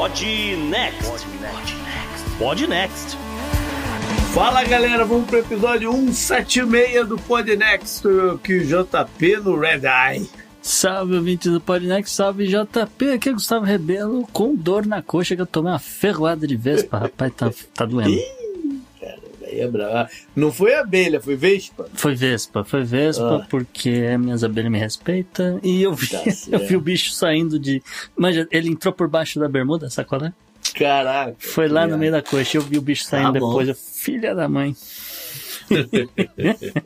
Pod Next. Pod Next. Fala galera, vamos pro episódio 176 do Podnext, aqui o JP no Red Eye. Salve, ouvinte do Podnext, salve JP, aqui é Gustavo Rebelo, com dor na coxa que eu tomei uma ferroada de vespa, rapaz, tá, tá doendo. É brava. Não foi abelha, foi vespa. Foi vespa, foi vespa, Ah. porque minhas abelhas me respeitam, e eu vi, Tá eu vi o bicho saindo de... Manja, ele entrou por baixo da bermuda, sabe qual é? Caraca. Foi lá no meio da coxa, eu vi o bicho saindo Tá depois, eu, filha da mãe.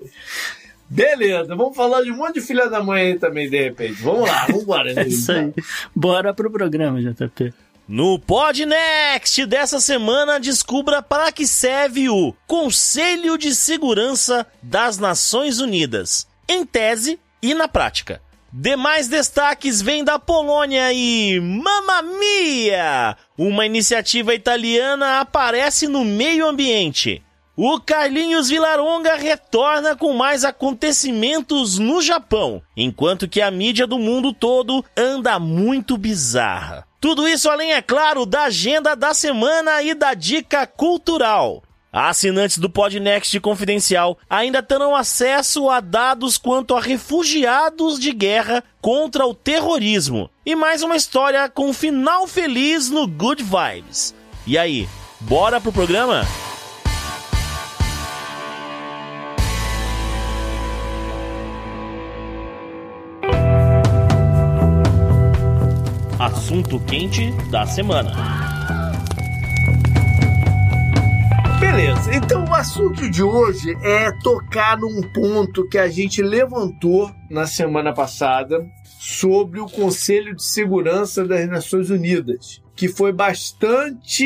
Beleza, vamos falar de um monte de filha da mãe aí também, de repente. Vamos lá, vamos embora. É isso aí. Bora pro programa, JP. No Pod Next dessa semana, descubra para que serve o Conselho de Segurança das Nações Unidas, em tese e na prática. Demais destaques vêm da Polônia e Mamma Mia! Uma iniciativa italiana aparece no meio ambiente. O Carlinhos Vilaronga retorna com mais acontecimentos no Japão, enquanto que a mídia do mundo todo anda muito bizarra. Tudo isso além, é claro, da agenda da semana e da dica cultural. Assinantes do Podnext Confidencial ainda terão acesso a dados quanto a refugiados de guerra contra o terrorismo. E mais uma história com final feliz no Good Vibes. E aí, bora pro programa? Assunto quente da semana. Beleza, então o assunto de hoje é tocar num ponto que a gente levantou na semana passada sobre o Conselho de Segurança das Nações Unidas, que foi bastante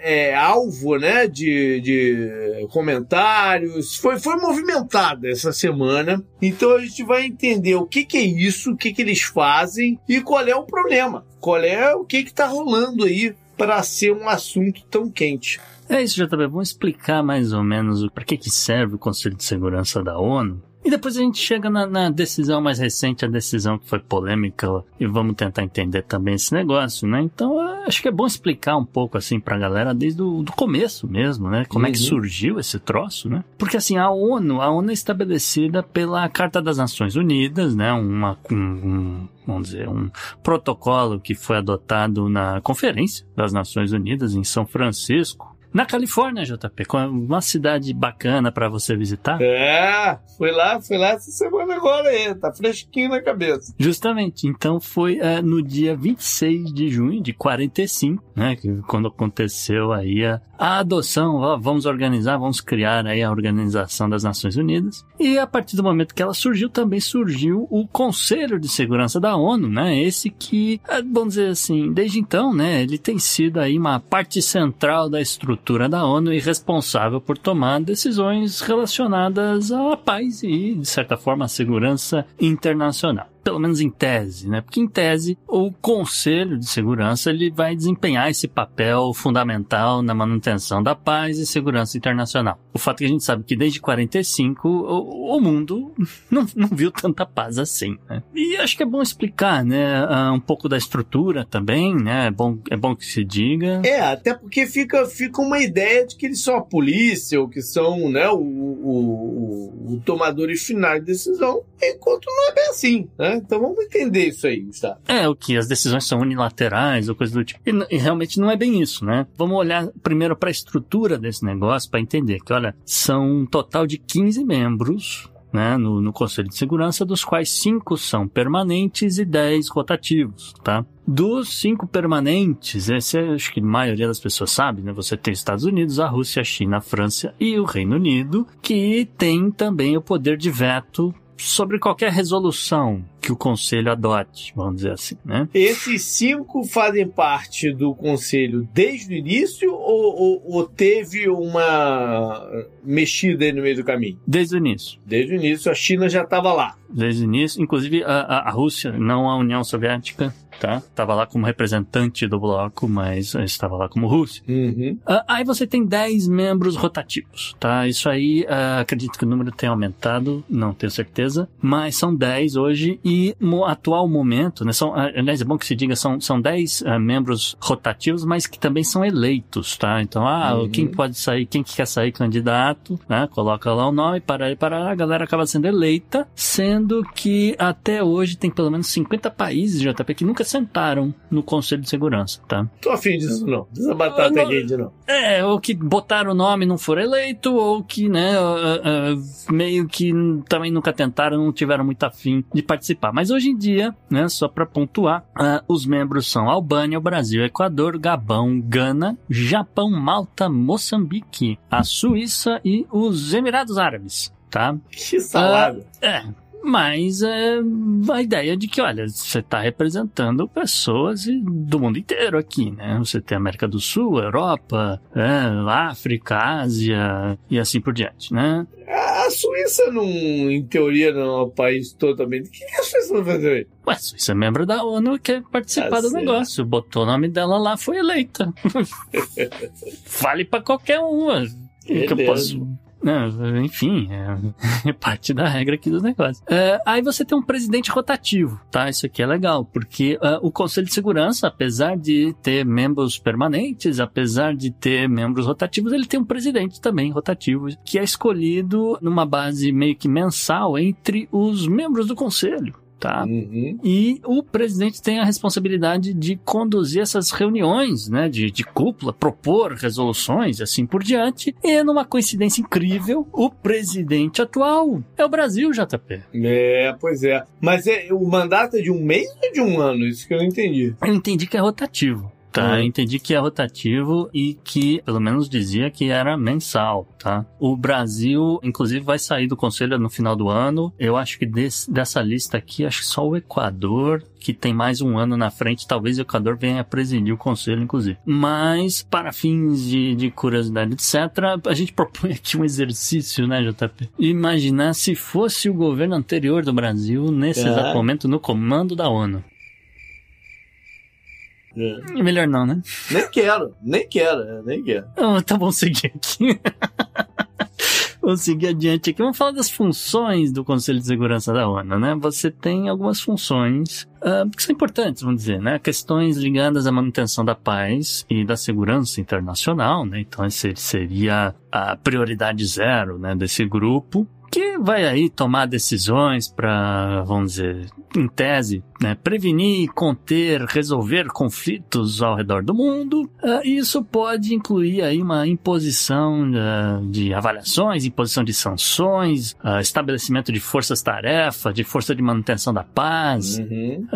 é, alvo né, de, de comentários, foi, foi movimentada essa semana. Então a gente vai entender o que, que é isso, o que, que eles fazem e qual é o problema, qual é o que está rolando aí para ser um assunto tão quente. É isso, JP. Vamos explicar mais ou menos para que, que serve o Conselho de Segurança da ONU. E depois a gente chega na, na decisão mais recente, a decisão que foi polêmica, e vamos tentar entender também esse negócio, né? Então, acho que é bom explicar um pouco assim pra galera desde o do começo mesmo, né? Como é que Uhum. surgiu esse troço, né? Porque assim, a ONU, a ONU é estabelecida pela Carta das Nações Unidas, né? Uma, um, um, vamos dizer, um protocolo que foi adotado na Conferência das Nações Unidas em São Francisco, na Califórnia, JP, com uma cidade bacana para você visitar. É, foi lá, foi lá essa semana agora aí, tá fresquinho na cabeça. Justamente, então foi é, no dia 26 de junho de 45, né, que, quando aconteceu aí a, a adoção, ó, vamos organizar, vamos criar aí a Organização das Nações Unidas. E a partir do momento que ela surgiu, também surgiu o Conselho de Segurança da ONU, né, esse que, é, vamos dizer assim, desde então, né, ele tem sido aí uma parte central da estrutura da ONU e responsável por tomar decisões relacionadas à paz e, de certa forma, à segurança internacional. Pelo menos em tese, né? Porque em tese o Conselho de Segurança ele vai desempenhar esse papel fundamental na manutenção da paz e segurança internacional. O fato é que a gente sabe que desde 45 o, o mundo não, não viu tanta paz assim, né? E acho que é bom explicar, né, uh, um pouco da estrutura também, né? É bom, é bom que se diga. É, até porque fica, fica uma ideia de que eles são a polícia ou que são, né, o, o, o, o tomadores finais de decisão, enquanto não é bem assim, né? Então vamos entender isso aí, Gustavo. É, o que as decisões são unilaterais ou coisa do tipo. E, e realmente não é bem isso, né? Vamos olhar primeiro para a estrutura desse negócio para entender que, olha, são um total de 15 membros né, no, no, Conselho de Segurança, dos quais cinco são permanentes e dez rotativos, tá? Dos cinco permanentes, esse é, acho que a maioria das pessoas sabe, né? Você tem os Estados Unidos, a Rússia, a China, a França e o Reino Unido, que tem também o poder de veto sobre qualquer resolução que o conselho adote, vamos dizer assim, né? Esses cinco fazem parte do conselho desde o início ou, ou, ou teve uma mexida aí no meio do caminho? Desde o início. Desde o início, a China já estava lá. Desde o início, inclusive a, a, a Rússia, não a União Soviética, tá? Tava lá como representante do bloco, mas estava lá como Rússia. Uhum. Uh, aí você tem 10 membros rotativos, tá? Isso aí, uh, acredito que o número tenha aumentado, não tenho certeza, mas são 10 hoje e no atual momento, né? São, ah, aliás, é bom que se diga, são, são 10 uh, membros rotativos, mas que também são eleitos, tá? Então, ah, uhum. quem pode sair, quem que quer sair candidato, né? Coloca lá o nome, para aí, para a galera acaba sendo eleita, sendo que até hoje tem pelo menos 50 países, JP, que nunca sentaram no Conselho de Segurança, tá? Tô afim disso não. Dessa batata ah, não. É, ou que botaram o nome e não foram eleito, ou que, né, uh, uh, meio que também nunca tentaram, não tiveram muito afim de participar. Mas hoje em dia, né, só para pontuar, uh, os membros são Albânia, Brasil, Equador, Gabão, Gana, Japão, Malta, Moçambique, a Suíça e os Emirados Árabes. Tá? Que salada. é, mas é a ideia de que, olha, você está representando pessoas do mundo inteiro aqui, né? Você tem América do Sul, Europa, é, África, Ásia e assim por diante, né? A Suíça, não, em teoria, não é um país totalmente. O que a Suíça vai fazer aí? Ué, a Suíça é membro da ONU quer participar ah, do negócio. Botou o nome dela lá, foi eleita. vale para qualquer um. Que eu posso não, enfim, é, é, parte da regra aqui dos negócios. É, aí você tem um presidente rotativo, tá? Isso aqui é legal, porque uh, o Conselho de Segurança, apesar de ter membros permanentes, apesar de ter membros rotativos, ele tem um presidente também rotativo, que é escolhido numa base meio que mensal entre os membros do Conselho tá? Uhum. E o presidente tem a responsabilidade de conduzir essas reuniões, né, de, de cúpula, propor resoluções e assim por diante. E numa coincidência incrível, o presidente atual é o Brasil, JP. É, pois é. Mas é, o mandato é de um mês ou de um ano? Isso que eu não entendi. Eu entendi que é rotativo. Tá, uhum. entendi que é rotativo e que, pelo menos dizia que era mensal, tá? O Brasil, inclusive, vai sair do conselho no final do ano. Eu acho que desse, dessa lista aqui, acho que só o Equador, que tem mais um ano na frente, talvez o Equador venha a presidir o conselho, inclusive. Mas, para fins de, de curiosidade, etc., a gente propõe aqui um exercício, né, JP? Imaginar se fosse o governo anterior do Brasil, nesse é. exato momento, no comando da ONU. É. Melhor não, né? Nem quero, nem quero, é, nem quero. Oh, tá bom seguir aqui. Vamos seguir adiante aqui. Vamos falar das funções do Conselho de Segurança da ONU, né? Você tem algumas funções uh, que são importantes, vamos dizer, né? Questões ligadas à manutenção da paz e da segurança internacional, né? Então, esse seria a prioridade zero, né, desse grupo que vai aí tomar decisões para, vamos dizer, em tese, né, prevenir, conter, resolver conflitos ao redor do mundo. Uh, isso pode incluir aí uma imposição uh, de avaliações, imposição de sanções, uh, estabelecimento de forças-tarefa, de força de manutenção da paz, uhum.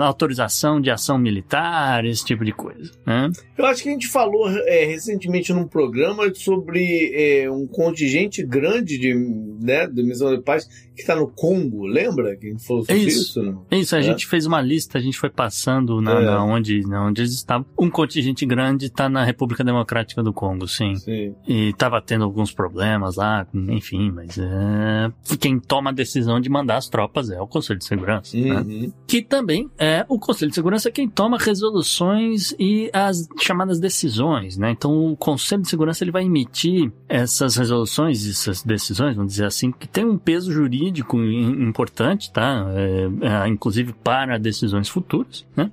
autorização de ação militar, esse tipo de coisa. Né? Eu acho que a gente falou é, recentemente num programa sobre é, um contingente grande de né, da missão de paz que tá no Congo, lembra? Que a gente falou sobre Isso. isso? não? Isso, a É. gente fez uma lista, a gente foi passando na, É. na onde, na onde eles estavam. Um contingente grande tá na República Democrática do Congo, sim. Sim. E tava tendo alguns problemas lá, enfim, mas é... quem toma a decisão de mandar as tropas é o Conselho de Segurança. né? Uhum. Que também é o Conselho de Segurança quem toma resoluções e as chamadas decisões, né? Então o Conselho de Segurança ele vai emitir essas resoluções, essas decisões, vamos dizer assim, que tem um peso jurídico im- importante, tá? É, é, inclusive para decisões futuras, né?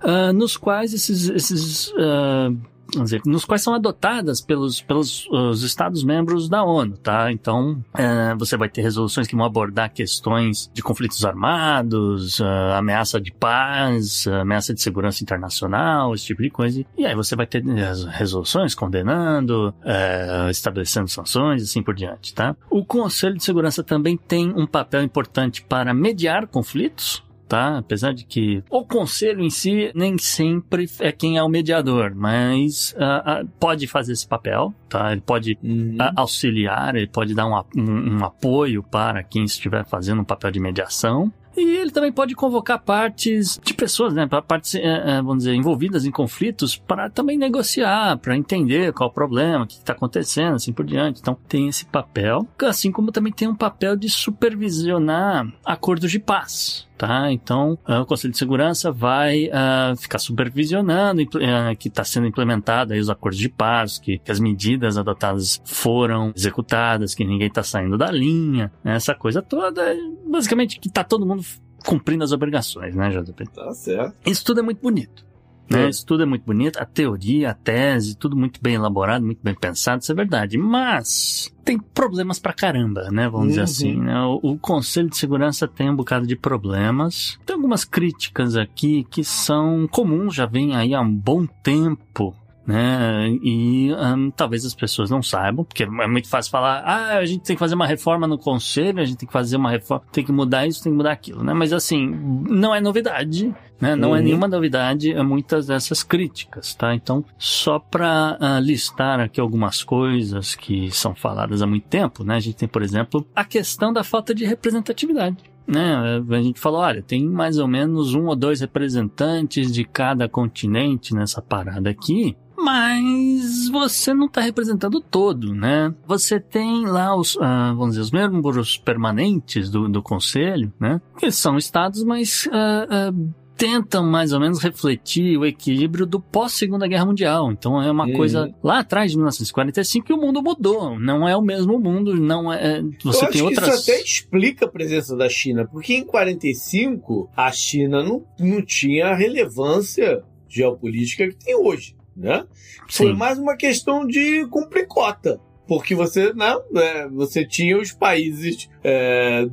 Ah, nos quais esses, esses vamos dizer, nos quais são adotadas pelos, pelos os Estados-membros da ONU, tá? Então, eh, você vai ter resoluções que vão abordar questões de conflitos armados, ah, ameaça de paz, ameaça de segurança internacional, esse tipo de coisa. E aí você vai ter resoluções condenando, eh, estabelecendo sanções e assim por diante, tá? O Conselho de Segurança também tem um papel importante para mediar conflitos, tá? Apesar de que o conselho em si nem sempre é quem é o mediador, mas ah, ah, pode fazer esse papel, tá? Ele pode Uhum. ah, auxiliar, ele pode dar um, um- um apoio para quem estiver fazendo um papel de mediação. E ele também pode convocar partes de pessoas, né, para partes, eh, eh, vamos dizer, envolvidas em conflitos, para também negociar, para entender qual é o problema, o que está acontecendo, assim por diante. Então tem esse papel, assim como também tem um papel de supervisionar acordos de paz. Tá? Então, ah, o Conselho de Segurança vai ah, ficar supervisionando ah, que está sendo implementado aí os acordos de paz, que, que as medidas adotadas foram executadas, que ninguém está saindo da linha, né? essa coisa toda. Basicamente, que está todo mundo cumprindo as obrigações, né, JP? Tá certo. Isso tudo é muito bonito. Né? É. Isso tudo é muito bonito, a teoria, a tese, tudo muito bem elaborado, muito bem pensado, isso é verdade. Mas tem problemas pra caramba, né? Vamos dizer Uhum. assim. Né? O, o Conselho de Segurança tem um bocado de problemas. Tem algumas críticas aqui que são comuns, já vem aí há um bom tempo. Né? E hum, talvez as pessoas não saibam, porque é muito fácil falar, ah, a gente tem que fazer uma reforma no conselho, a gente tem que fazer uma reforma, tem que mudar isso, tem que mudar aquilo, né? Mas assim, não é novidade, né? Não é Uhum. nenhuma novidade é muitas dessas críticas, tá? Então, só para listar aqui algumas coisas que são faladas há muito tempo, né? A gente tem, por exemplo, a questão da falta de representatividade. Né? A gente falou, olha, tem mais ou menos um ou dois representantes de cada continente nessa parada aqui, mas você não está representando todo, né? Você tem lá os, ah, vamos dizer, os membros permanentes do, do conselho, né? Que são estados, mas ah, ah, tentam mais ou menos refletir o equilíbrio do pós-Segunda Guerra Mundial. Então é uma Uhum. coisa lá atrás de 1945 que o mundo mudou. Não é o mesmo mundo, não é. Você Eu tem outras. isso até explica a presença da China, porque em 45 a China não, não tinha a relevância geopolítica que tem hoje, né? Foi Sim. mais uma questão de cumprir cota. Porque você, né, é, você tinha os países é,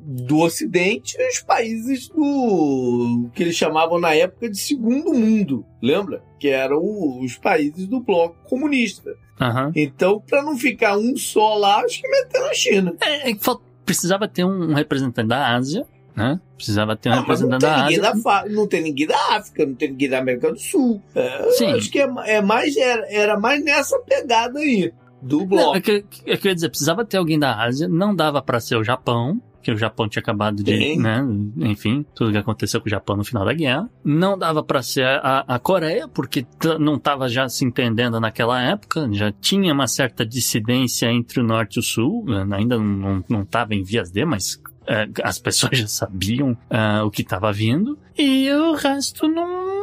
do Ocidente e os países do que eles chamavam na época de segundo mundo, lembra? Que eram os países do bloco comunista. Aham. Então, para não ficar um só lá, acho que meteram a China. É, é precisava ter um representante da Ásia, né? Precisava ter um Ah, não representante tem, da Ásia. da Fa- não tem ninguém da África, não tem ninguém da América do Sul. É, Sim. Acho que é, é mais, era, era mais nessa pegada aí, do Não, bloco. é que, é que eu ia dizer, precisava ter alguém da Ásia, não dava pra ser o Japão, que o Japão tinha acabado de, Sim. né, enfim, tudo que aconteceu com o Japão no final da guerra. Não dava pra ser a, a Coreia, porque não tava já se entendendo naquela época, já tinha uma certa dissidência entre o norte e o sul, né, ainda não, não, não tava em vias de, mas as pessoas já sabiam ah, o que estava vindo, e o resto não.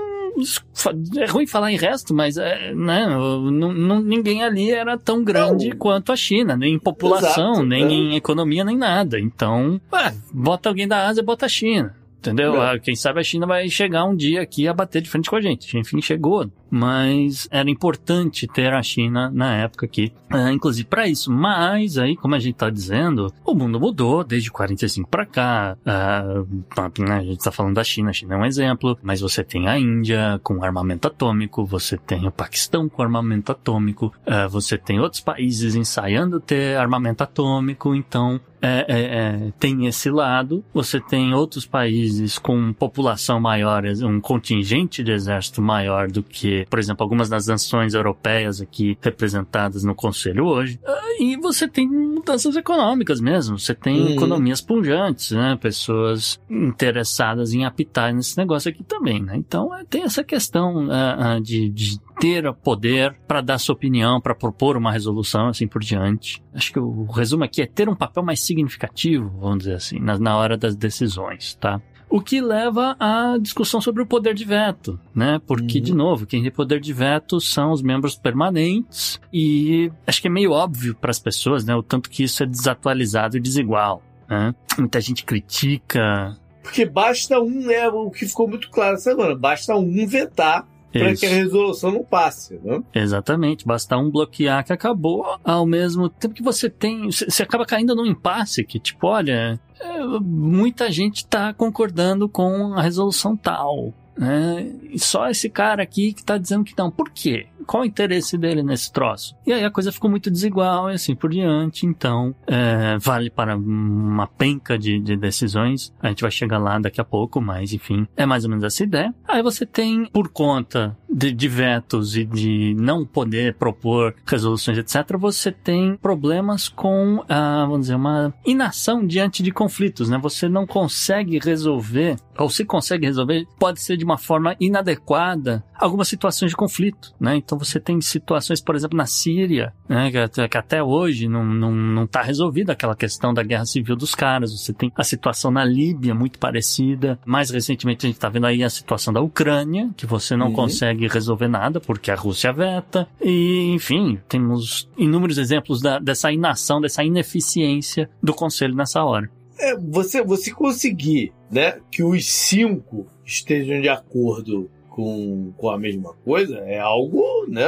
É ruim falar em resto, mas é, né, não, não- ninguém ali era tão grande Não. quanto a China, nem em população, Exato, nem é. em economia, nem nada. Então, ué, bota alguém da Ásia, bota a China. Entendeu? É. Ah, Quem sabe a China vai chegar um dia aqui a bater de frente com a gente. Enfim, chegou. Mas era importante ter a China na época aqui, ah, inclusive para isso. Mas aí, como a gente tá dizendo, o mundo mudou desde 45 para cá. Né, a gente tá falando da China, a China é um exemplo. Mas você tem a Índia com armamento atômico, você tem o Paquistão com armamento atômico, ah, você tem outros países ensaiando ter armamento atômico. Então, é, é, é, tem esse lado. Você tem outros países com população maior, um contingente de exército maior do que por exemplo, algumas das nações europeias aqui representadas no Conselho hoje. Ah, e você tem mudanças econômicas mesmo. Você tem Uhum. economias pujantes, né? Pessoas interessadas em apitar nesse negócio aqui também, né? Então é, tem essa questão ah, ah, de, de ter poder para dar sua opinião, para propor uma resolução, assim por diante. Acho que o resumo aqui é ter um papel mais significativo, vamos dizer assim, na, na hora das decisões, tá? O que leva à discussão sobre o poder de veto, né? Porque, Uhum. de novo, quem tem poder de veto são os membros permanentes e acho que é meio óbvio para as pessoas, né? O tanto que isso é desatualizado e desigual, né? Muita gente critica. Porque basta um, né? O que ficou muito claro essa semana, basta um vetar para que a resolução não passe, né? Exatamente, basta um bloquear que acabou, ao mesmo tempo que você tem. Você acaba caindo num impasse que, tipo, olha, é, muita gente tá concordando com a resolução tal. Né? E só esse cara aqui que tá dizendo que não. Por quê? Qual o interesse dele nesse troço? E aí a coisa ficou muito desigual e assim por diante. Então, é, vale para uma penca de, de decisões. A gente vai chegar lá daqui a pouco, mas enfim, é mais ou menos essa ideia. Aí você tem, por conta de, de vetos e de não poder propor resoluções, etc., você tem problemas com, ah, vamos dizer, uma inação diante de conflitos, né? Você não consegue resolver, ou se consegue resolver, pode ser de uma forma inadequada algumas situações de conflito, né? Então você tem situações, por exemplo, na Síria, né? Que, até- que até hoje não, não, não tá resolvida aquela questão da guerra civil dos caras. Você tem a situação na Líbia muito parecida. Mais recentemente a gente tá vendo aí a situação da Ucrânia, que você não Uhum. consegue resolver nada porque a Rússia veta. E, enfim, temos inúmeros exemplos da- dessa inação, dessa ineficiência do Conselho nessa hora. É, você, você conseguir né, que os cinco estejam de acordo com, com a mesma coisa é algo né,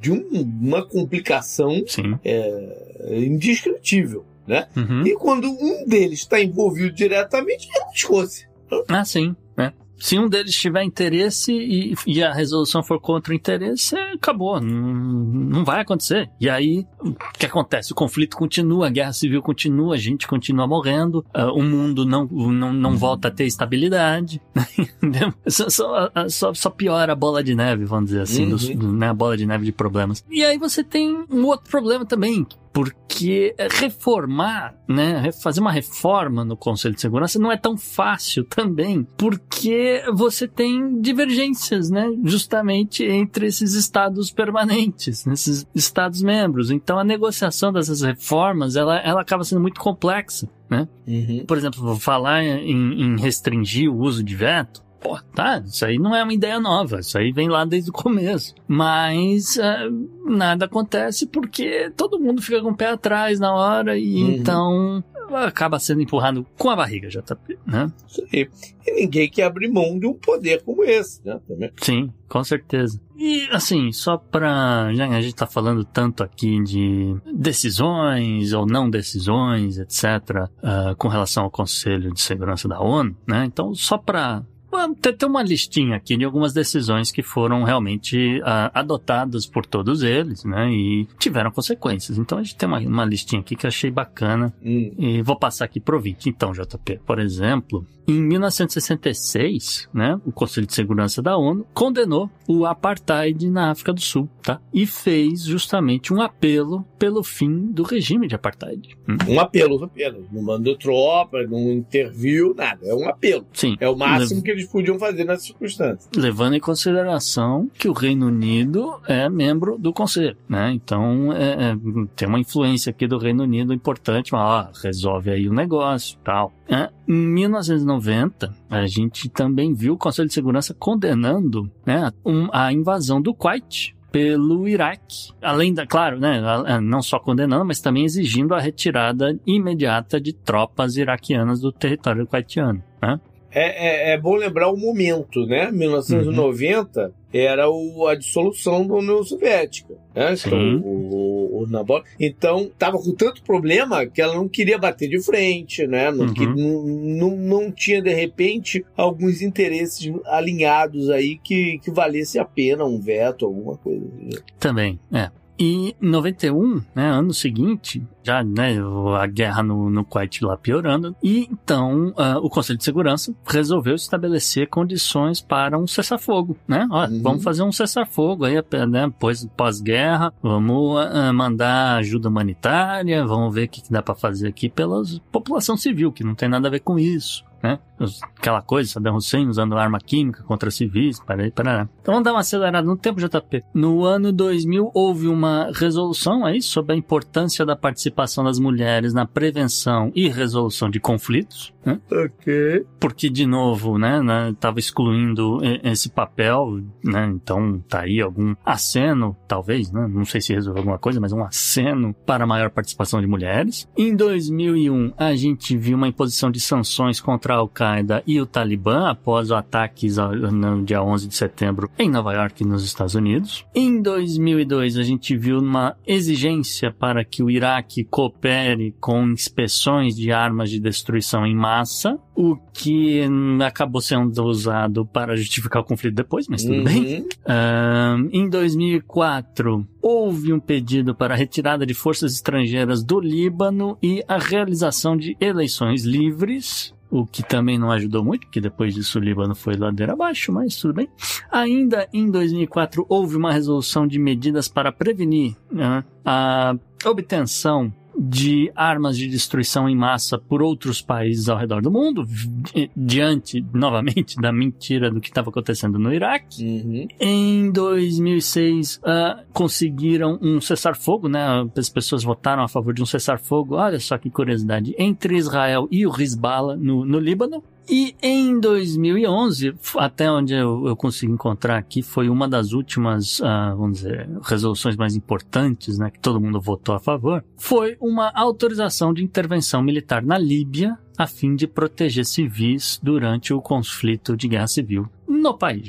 de um- uma complicação é, indescritível. Né? Uhum. E quando um deles está envolvido diretamente, é um esforço. Ah, sim? Se um deles tiver interesse e, e a resolução for contra o interesse, acabou. Não, não vai acontecer. E aí, o que acontece? O conflito continua, a guerra civil continua, a gente continua morrendo, ah, o mundo não, não, não volta a ter estabilidade. entendeu? só, só, só, só piora a bola de neve, vamos dizer assim, Uhum. dos- né, a bola de neve de problemas. E aí você tem um outro problema também, porque reformar, né, fazer uma reforma no Conselho de Segurança não é tão fácil também, porque você tem divergências, né, justamente entre esses estados permanentes, esses estados membros. Então a negociação dessas reformas, ela, ela acaba sendo muito complexa, né? Por exemplo, vou falar em, em restringir o uso de veto. Pô, tá, isso aí não é uma ideia nova, isso aí vem lá desde o começo. Mas ah, nada acontece porque todo mundo fica com o pé atrás na hora e Uhum. então acaba sendo empurrado com a barriga, JP, né? Isso aí. E ninguém quer abrir mão de um poder como esse, né? Também. Sim, com certeza. E assim, só pra. Já a gente tá falando tanto aqui de decisões ou não decisões, etc., ah, com relação ao Conselho de Segurança da ONU, né? Então, só pra. Ter uma listinha aqui de algumas decisões que foram realmente ah, adotadas por todos eles, né? E tiveram consequências. Então a gente tem uma, uma listinha aqui que eu achei bacana Hum. e vou passar aqui pro ouvinte. Então, JP, por exemplo, em 1966, né, o Conselho de Segurança da ONU condenou o apartheid na África do Sul, tá? E fez justamente um apelo pelo fim do regime de apartheid. Hum? Um apelo, um apelo. Não mandou tropa, não interviu, nada. É um apelo. Sim. É o máximo que eles podiam fazer nessas circunstâncias. Levando em consideração que o Reino Unido é membro do Conselho, né? Então, é, é, tem uma influência aqui do Reino Unido importante, mas, ó, resolve aí o negócio tal. É, em 1990, a gente também viu o Conselho de Segurança condenando né, um- a invasão do Kuwait pelo Iraque. Além da, claro, né, não só condenando, mas também exigindo a retirada imediata de tropas iraquianas do território kuwaitiano, né? É, é, é bom lembrar o momento, né? 1990 era o, a dissolução da União Soviética. Né? Então, o, o Nabor- então, tava com tanto problema que ela não queria bater de frente, né? Não, Uhum. que- não, não, não tinha, de repente, alguns interesses alinhados aí que, que valesse a pena um veto, alguma coisa. assim. Também, é. E em 91, né, ano seguinte, já né, a guerra no, no Kuwait lá piorando, e então uh, o Conselho de Segurança resolveu estabelecer condições para um cessar-fogo, né? Ó, uhum. Vamos fazer um cessar-fogo aí, né, pós-guerra, vamos uh, mandar ajuda humanitária, vamos ver o que, que dá para fazer aqui pela população civil, que não tem nada a ver com isso né? Aquela coisa, Saddam Hussein usando arma química contra civis, para aí, para Então vamos dar uma acelerada no tempo, JP. No ano 2000 houve uma resolução aí sobre a importância da participação das mulheres na prevenção e resolução de conflitos. Né? Ok. Porque, de novo, né, né, tava excluindo esse papel, né? Então tá aí algum aceno, talvez, né? Não sei se resolveu alguma coisa, mas um aceno para maior participação de mulheres. Em 2001, a gente viu uma imposição de sanções contra contra a Al-Qaeda e o Talibã após os ataques no dia 11 de setembro em Nova York, nos Estados Unidos. Em 2002, a gente viu uma exigência para que o Iraque coopere com inspeções de armas de destruição em massa, o que acabou sendo usado para justificar o conflito depois, mas tudo uhum. bem. Um, em 2004, houve um pedido para a retirada de forças estrangeiras do Líbano e a realização de eleições livres o que também não ajudou muito, porque depois disso o Líbano foi ladeira abaixo, mas tudo bem. Ainda em 2004 houve uma resolução de medidas para prevenir né, a obtenção de armas de destruição em massa por outros países ao redor do mundo, diante, novamente, da mentira do que estava acontecendo no Iraque. Uhum. Em 2006, uh, ah, conseguiram um cessar-fogo, né? As pessoas votaram a favor de um cessar-fogo. Olha só que curiosidade. Entre Israel e o Hezbollah no, no Líbano. E em 2011, até onde eu, eu encontrar aqui, foi uma das últimas, uh, vamos dizer, resoluções mais importantes, né, que todo mundo votou a favor, foi uma autorização de intervenção militar na Líbia a fim de proteger civis durante o conflito de guerra civil no país.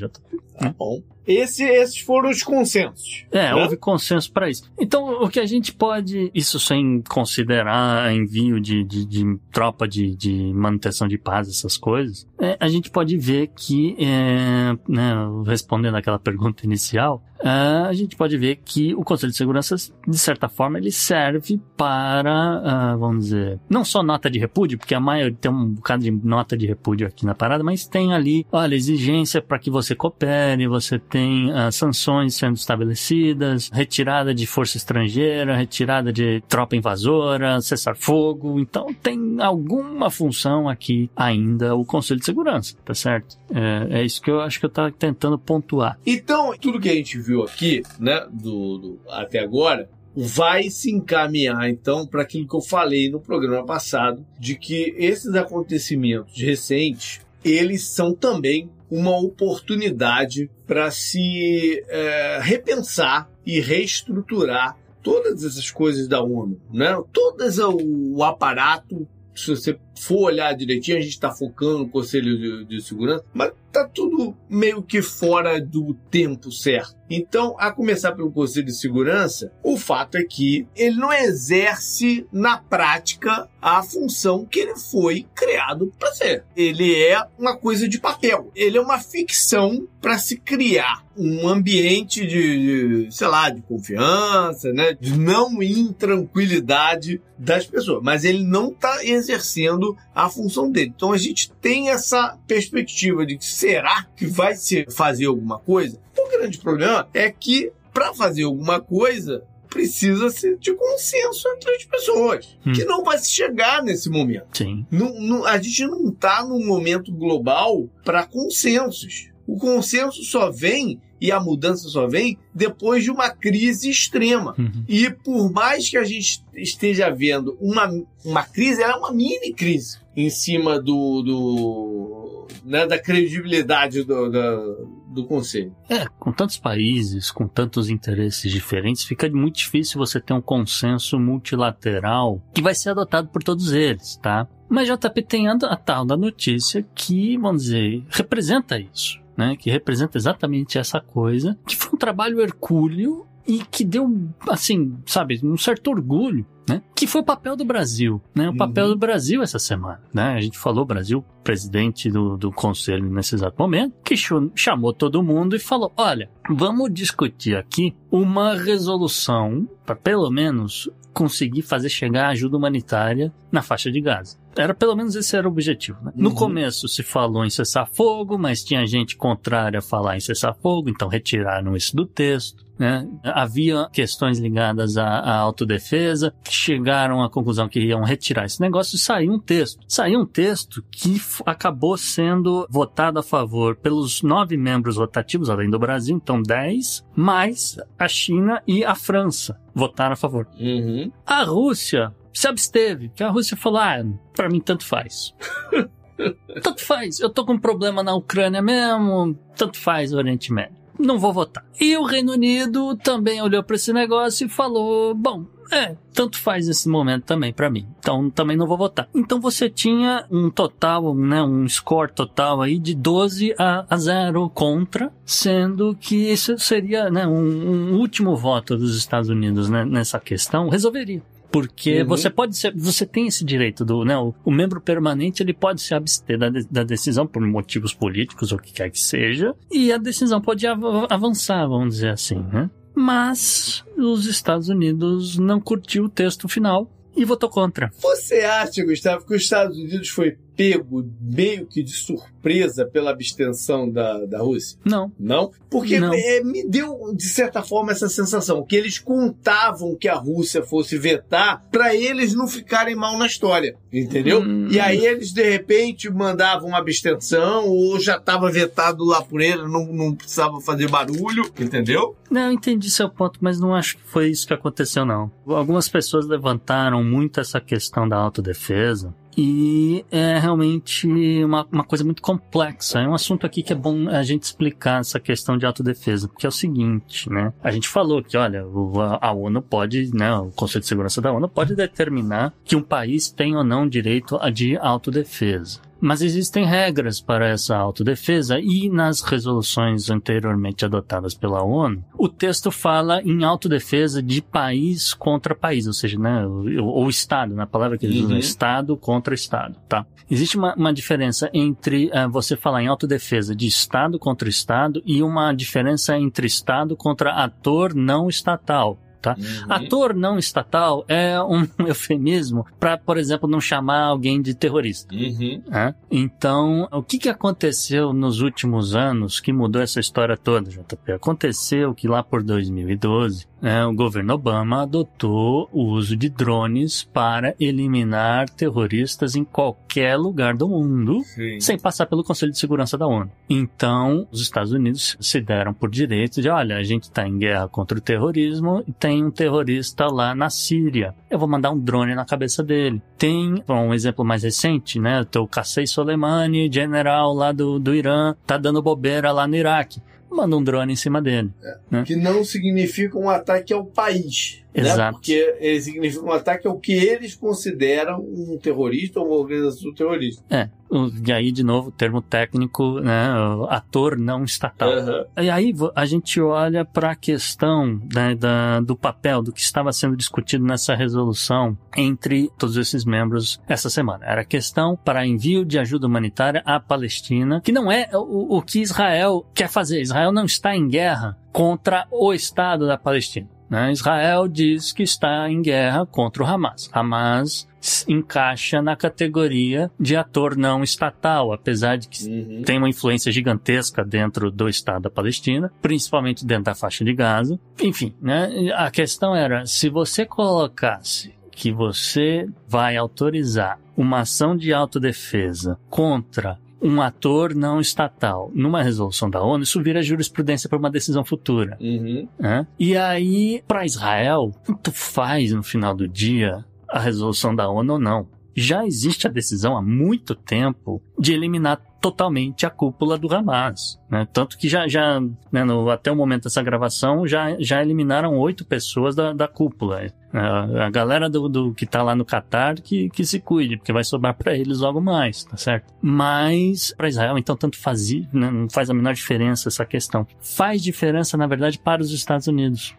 Tá bom. Esse, esses foram os consensos. É, né? houve consenso para isso. Então, o que a gente pode, isso sem considerar envio de, de, de tropa de, de, manutenção de paz, essas coisas, é, a gente pode ver que, é, né, respondendo aquela pergunta inicial, Uh, a gente pode ver que o Conselho de Segurança, de certa forma, ele serve para, uh, vamos dizer, não só nota de repúdio, porque a maioria tem um bocado de nota de repúdio aqui na parada, mas tem ali, olha, exigência para que você coopere, você tem uh, sanções sendo estabelecidas, retirada de força estrangeira, retirada de tropa invasora, cessar fogo, então tem alguma função aqui ainda o Conselho de Segurança, tá certo? É, é isso que eu acho que eu estava tentando pontuar. Então, tudo que a gente viu aqui, né, do, do até agora, vai se encaminhar então para aquilo que eu falei no programa passado, de que esses acontecimentos recentes eles são também uma oportunidade para se é, repensar e reestruturar todas essas coisas da ONU, né? Todas o aparato se você for olhar direitinho, a gente está focando no Conselho de, de, Segurança, mas tá tudo meio que fora do tempo certo. Então, a começar pelo Conselho de Segurança, o fato é que ele não exerce na prática a função que ele foi criado para ser. Ele é uma coisa de papel. Ele é uma ficção para se criar um ambiente de, de, sei lá, de confiança, né, de não intranquilidade das pessoas, mas ele não está exercendo a função dele. Então a gente tem essa perspectiva de que será que vai se fazer alguma coisa? O grande problema é que para fazer alguma coisa precisa-se de consenso entre as pessoas, hum. que não vai se chegar nesse momento. Sim. Não, não, a gente não está num momento global para consensos. O consenso só vem e a mudança só vem depois de uma crise extrema. Uhum. E por mais que a gente esteja vendo uma, uma crise, ela é uma mini crise em cima do, do né, da credibilidade do, do, do Conselho. É, com tantos países, com tantos interesses diferentes, fica muito difícil você ter um consenso multilateral que vai ser adotado por todos eles, tá? Mas JP tem a, a tal da notícia que, vamos dizer, representa isso né, que representa exatamente essa coisa, que foi um trabalho hercúleo e que deu, assim, sabe, um certo orgulho, né? Que foi o papel do Brasil, né? O papel Uhum. do Brasil essa semana, né? A gente falou, Brasil, presidente do, do conselho nesse exato momento, que chamou todo mundo e falou, olha, vamos discutir aqui uma resolução para pelo menos conseguir fazer chegar ajuda humanitária na faixa de Gaza. Era pelo menos esse era o objetivo. Né? No Uhum. começo se falou em cessar fogo, mas tinha gente contrária a falar em cessar fogo, então retiraram isso do texto. Né? Havia questões ligadas à, à autodefesa que chegaram à conclusão que iam retirar esse negócio e saiu um texto. Saiu um texto que acabou sendo votado a favor pelos nove membros rotativos, além do Brasil, então dez, mais a China e a França votaram a favor. Uhum. A Rússia se absteve, porque a Rússia falou: ah, pra mim tanto faz. tanto faz. Eu tô com um problema na Ucrânia mesmo, tanto faz o Oriente Médio. Não vou votar. E o Reino Unido também olhou pra esse negócio e falou: bom, é, tanto faz esse momento também pra mim. Então também não vou votar. Então você tinha um total, né, um score total aí de 12 a, a 0 contra, sendo que isso seria, né, um, um último voto dos Estados Unidos né, nessa questão resolveria. Porque Uhum. você pode ser, você tem esse direito do, né, o, o membro permanente ele pode se abster da, de- da decisão por motivos políticos ou o que quer que seja, e a decisão pode av- avançar, vamos dizer assim, né? Mas os Estados Unidos não curtiu o texto final e votou contra. Você acha, Gustavo, que os Estados Unidos foi pego meio que de surpresa pela abstenção da, da Rússia? Não. Não? Porque Não. é, me deu, de certa forma, essa sensação que eles contavam que a Rússia fosse vetar para eles não ficarem mal na história, entendeu? Hum. E aí eles, de repente, mandavam uma abstenção ou já estava vetado lá por ele, não, não precisava fazer barulho, entendeu? Não, entendi seu ponto, mas não acho que foi isso que aconteceu, não. Algumas pessoas levantaram muito essa questão da autodefesa. E é realmente uma, uma coisa muito complexa. É um assunto aqui que é bom a gente explicar essa questão de autodefesa, porque é o seguinte, né? A gente falou que, olha, a ONU pode, né? O Conselho de Segurança da ONU pode determinar que um país tem ou não direito a de autodefesa. Mas existem regras para essa autodefesa e nas resoluções anteriormente adotadas pela ONU, o texto fala em autodefesa de país contra país, ou seja, né, ou, ou Estado, na palavra que eles Uhum. usam, Estado contra Estado, tá? Existe uma, uma diferença entre eh, você falar em autodefesa de Estado contra Estado e uma diferença entre Estado contra ator não estatal. Tá? Ator não estatal é um eufemismo para, por exemplo, não chamar alguém de terrorista. Uhum. né? Então, o que, que aconteceu nos últimos anos que mudou essa história toda, JP? Aconteceu que lá por 2012, né, o governo Obama adotou o uso de drones para eliminar terroristas em qualquer lugar do mundo Sim. sem passar pelo Conselho de Segurança da ONU. Então, os Estados Unidos se deram por direito de, olha, a gente está em guerra contra o terrorismo e tem um terrorista lá na Síria. Eu vou mandar um drone na cabeça dele. Tem, bom, um exemplo mais recente, né? O Qasem Soleimani, general lá do, do Irã, tá dando bobeira lá no Iraque. Manda um drone em cima dele. que não significa um ataque ao país. Né? Exato. Porque ele significa um ataque ao que eles consideram um terrorista ou uma organização terrorista. É, e aí, de novo, termo técnico, né? Ator não estatal. Aham. E aí a gente olha para a questão né, da- do papel, do que estava sendo discutido nessa resolução entre todos esses membros essa semana. Era questão para envio de ajuda humanitária à Palestina, que não é o, o que Israel quer fazer. Israel não está em guerra contra o Estado da Palestina. Né? Israel diz que está em guerra contra o Hamas. Hamas encaixa na categoria de ator não estatal, apesar de que Uhum. tem uma influência gigantesca dentro do Estado da Palestina, principalmente dentro da faixa de Gaza. Enfim, né? A questão era se você colocasse que você vai autorizar uma ação de autodefesa contra um ator não estatal numa resolução da ONU, isso vira jurisprudência para uma decisão futura. Uhum. né? E aí, para Israel, tanto faz no final do dia a resolução da ONU ou não. Já existe a decisão há muito tempo de eliminar totalmente a cúpula do Hamas. Né? Tanto que já, já né, no- até o momento dessa gravação, já, já eliminaram oito pessoas da, da cúpula. A, a galera do, do que tá lá no Catar que, que se cuide, porque vai sobrar para eles logo mais, tá certo? Mas para Israel, então, tanto fazia, né, não faz a menor diferença essa questão. Faz diferença, na verdade, para os Estados Unidos.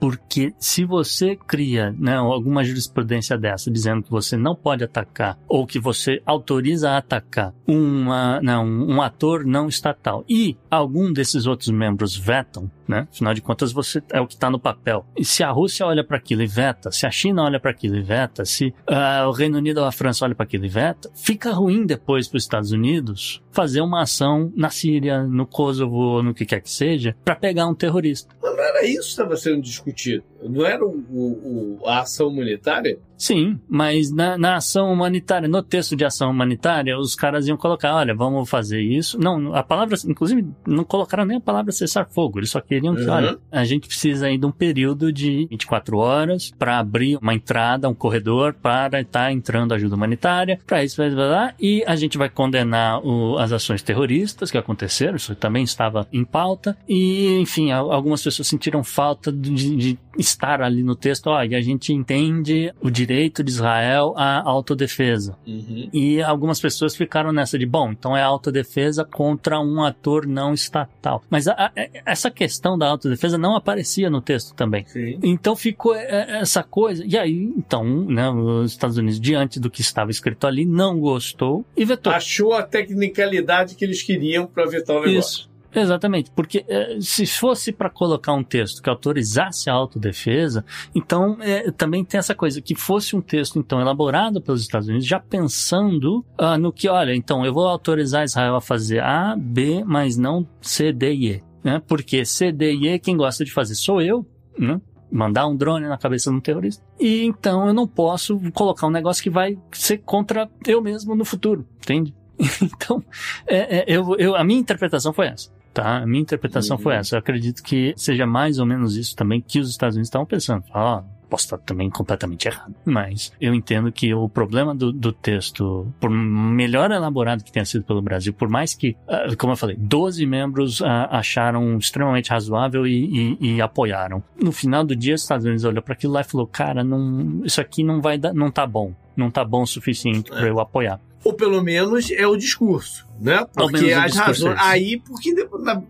Porque se você cria né, alguma jurisprudência dessa dizendo que você não pode atacar ou que você autoriza a atacar uma, não, um ator não estatal e algum desses outros membros vetam, né? Afinal de contas, você é o que está no papel. E se a Rússia olha para aquilo e veta, se a China olha para aquilo e veta, se uh, o Reino Unido ou a França olha para aquilo e veta, fica ruim depois para os Estados Unidos fazer uma ação na Síria, no Kosovo, no que quer que seja, para pegar um terrorista. Mas não era isso que estava sendo discutido. Não era o, o, a ação humanitária? Sim, mas na, na, ação humanitária, no texto de ação humanitária, os caras iam colocar, olha, vamos fazer isso. Não, a palavra, inclusive, não colocaram nem a palavra cessar fogo. Eles só queriam que, uhum. olha, a gente precisa aí de um período de 24 horas para abrir uma entrada, um corredor para estar tá entrando ajuda humanitária, para isso, vai lá, e a gente vai condenar o, as ações terroristas que aconteceram, isso também estava em pauta, e, enfim, algumas pessoas sentiram falta de, de estar ali no texto, ó, e a gente entende o direito de Israel à autodefesa. Uhum. E algumas pessoas ficaram nessa de, bom, então é autodefesa contra um ator não estatal. Mas a, a, essa questão da autodefesa não aparecia no texto também. Sim. Então ficou é, é, essa coisa. E aí, então, né, os Estados Unidos, diante do que estava escrito ali, não gostou e vetou. Achou a tecnicalidade que eles queriam para vetar o negócio. Isso. Exatamente, porque é, se fosse para colocar um texto que autorizasse a autodefesa, então é, também tem essa coisa, que fosse um texto então elaborado pelos Estados Unidos, já pensando ah, no que, olha, então eu vou autorizar Israel a fazer A, B, mas não C, D e E. Né? Porque C, D e E, quem gosta de fazer sou eu, né? mandar um drone na cabeça de um terrorista. E então eu não posso colocar um negócio que vai ser contra eu mesmo no futuro, entende? Então, é, é, eu, eu, a minha interpretação foi essa tá? A minha interpretação uhum. foi essa. Eu acredito que seja mais ou menos isso também que os Estados Unidos estavam pensando. Ah, posso estar também completamente errado. Mas eu entendo que o problema do, do, texto, por melhor elaborado que tenha sido pelo Brasil, por mais que, ah, como eu falei, 12 membros ah, acharam extremamente razoável e, e, e, apoiaram. No final do dia, os Estados Unidos olhou para aquilo lá e falou: cara, não, isso aqui não vai dar, não tá bom. Não tá bom o suficiente para eu apoiar ou pelo menos é o discurso, né? Porque as razões. É aí, porque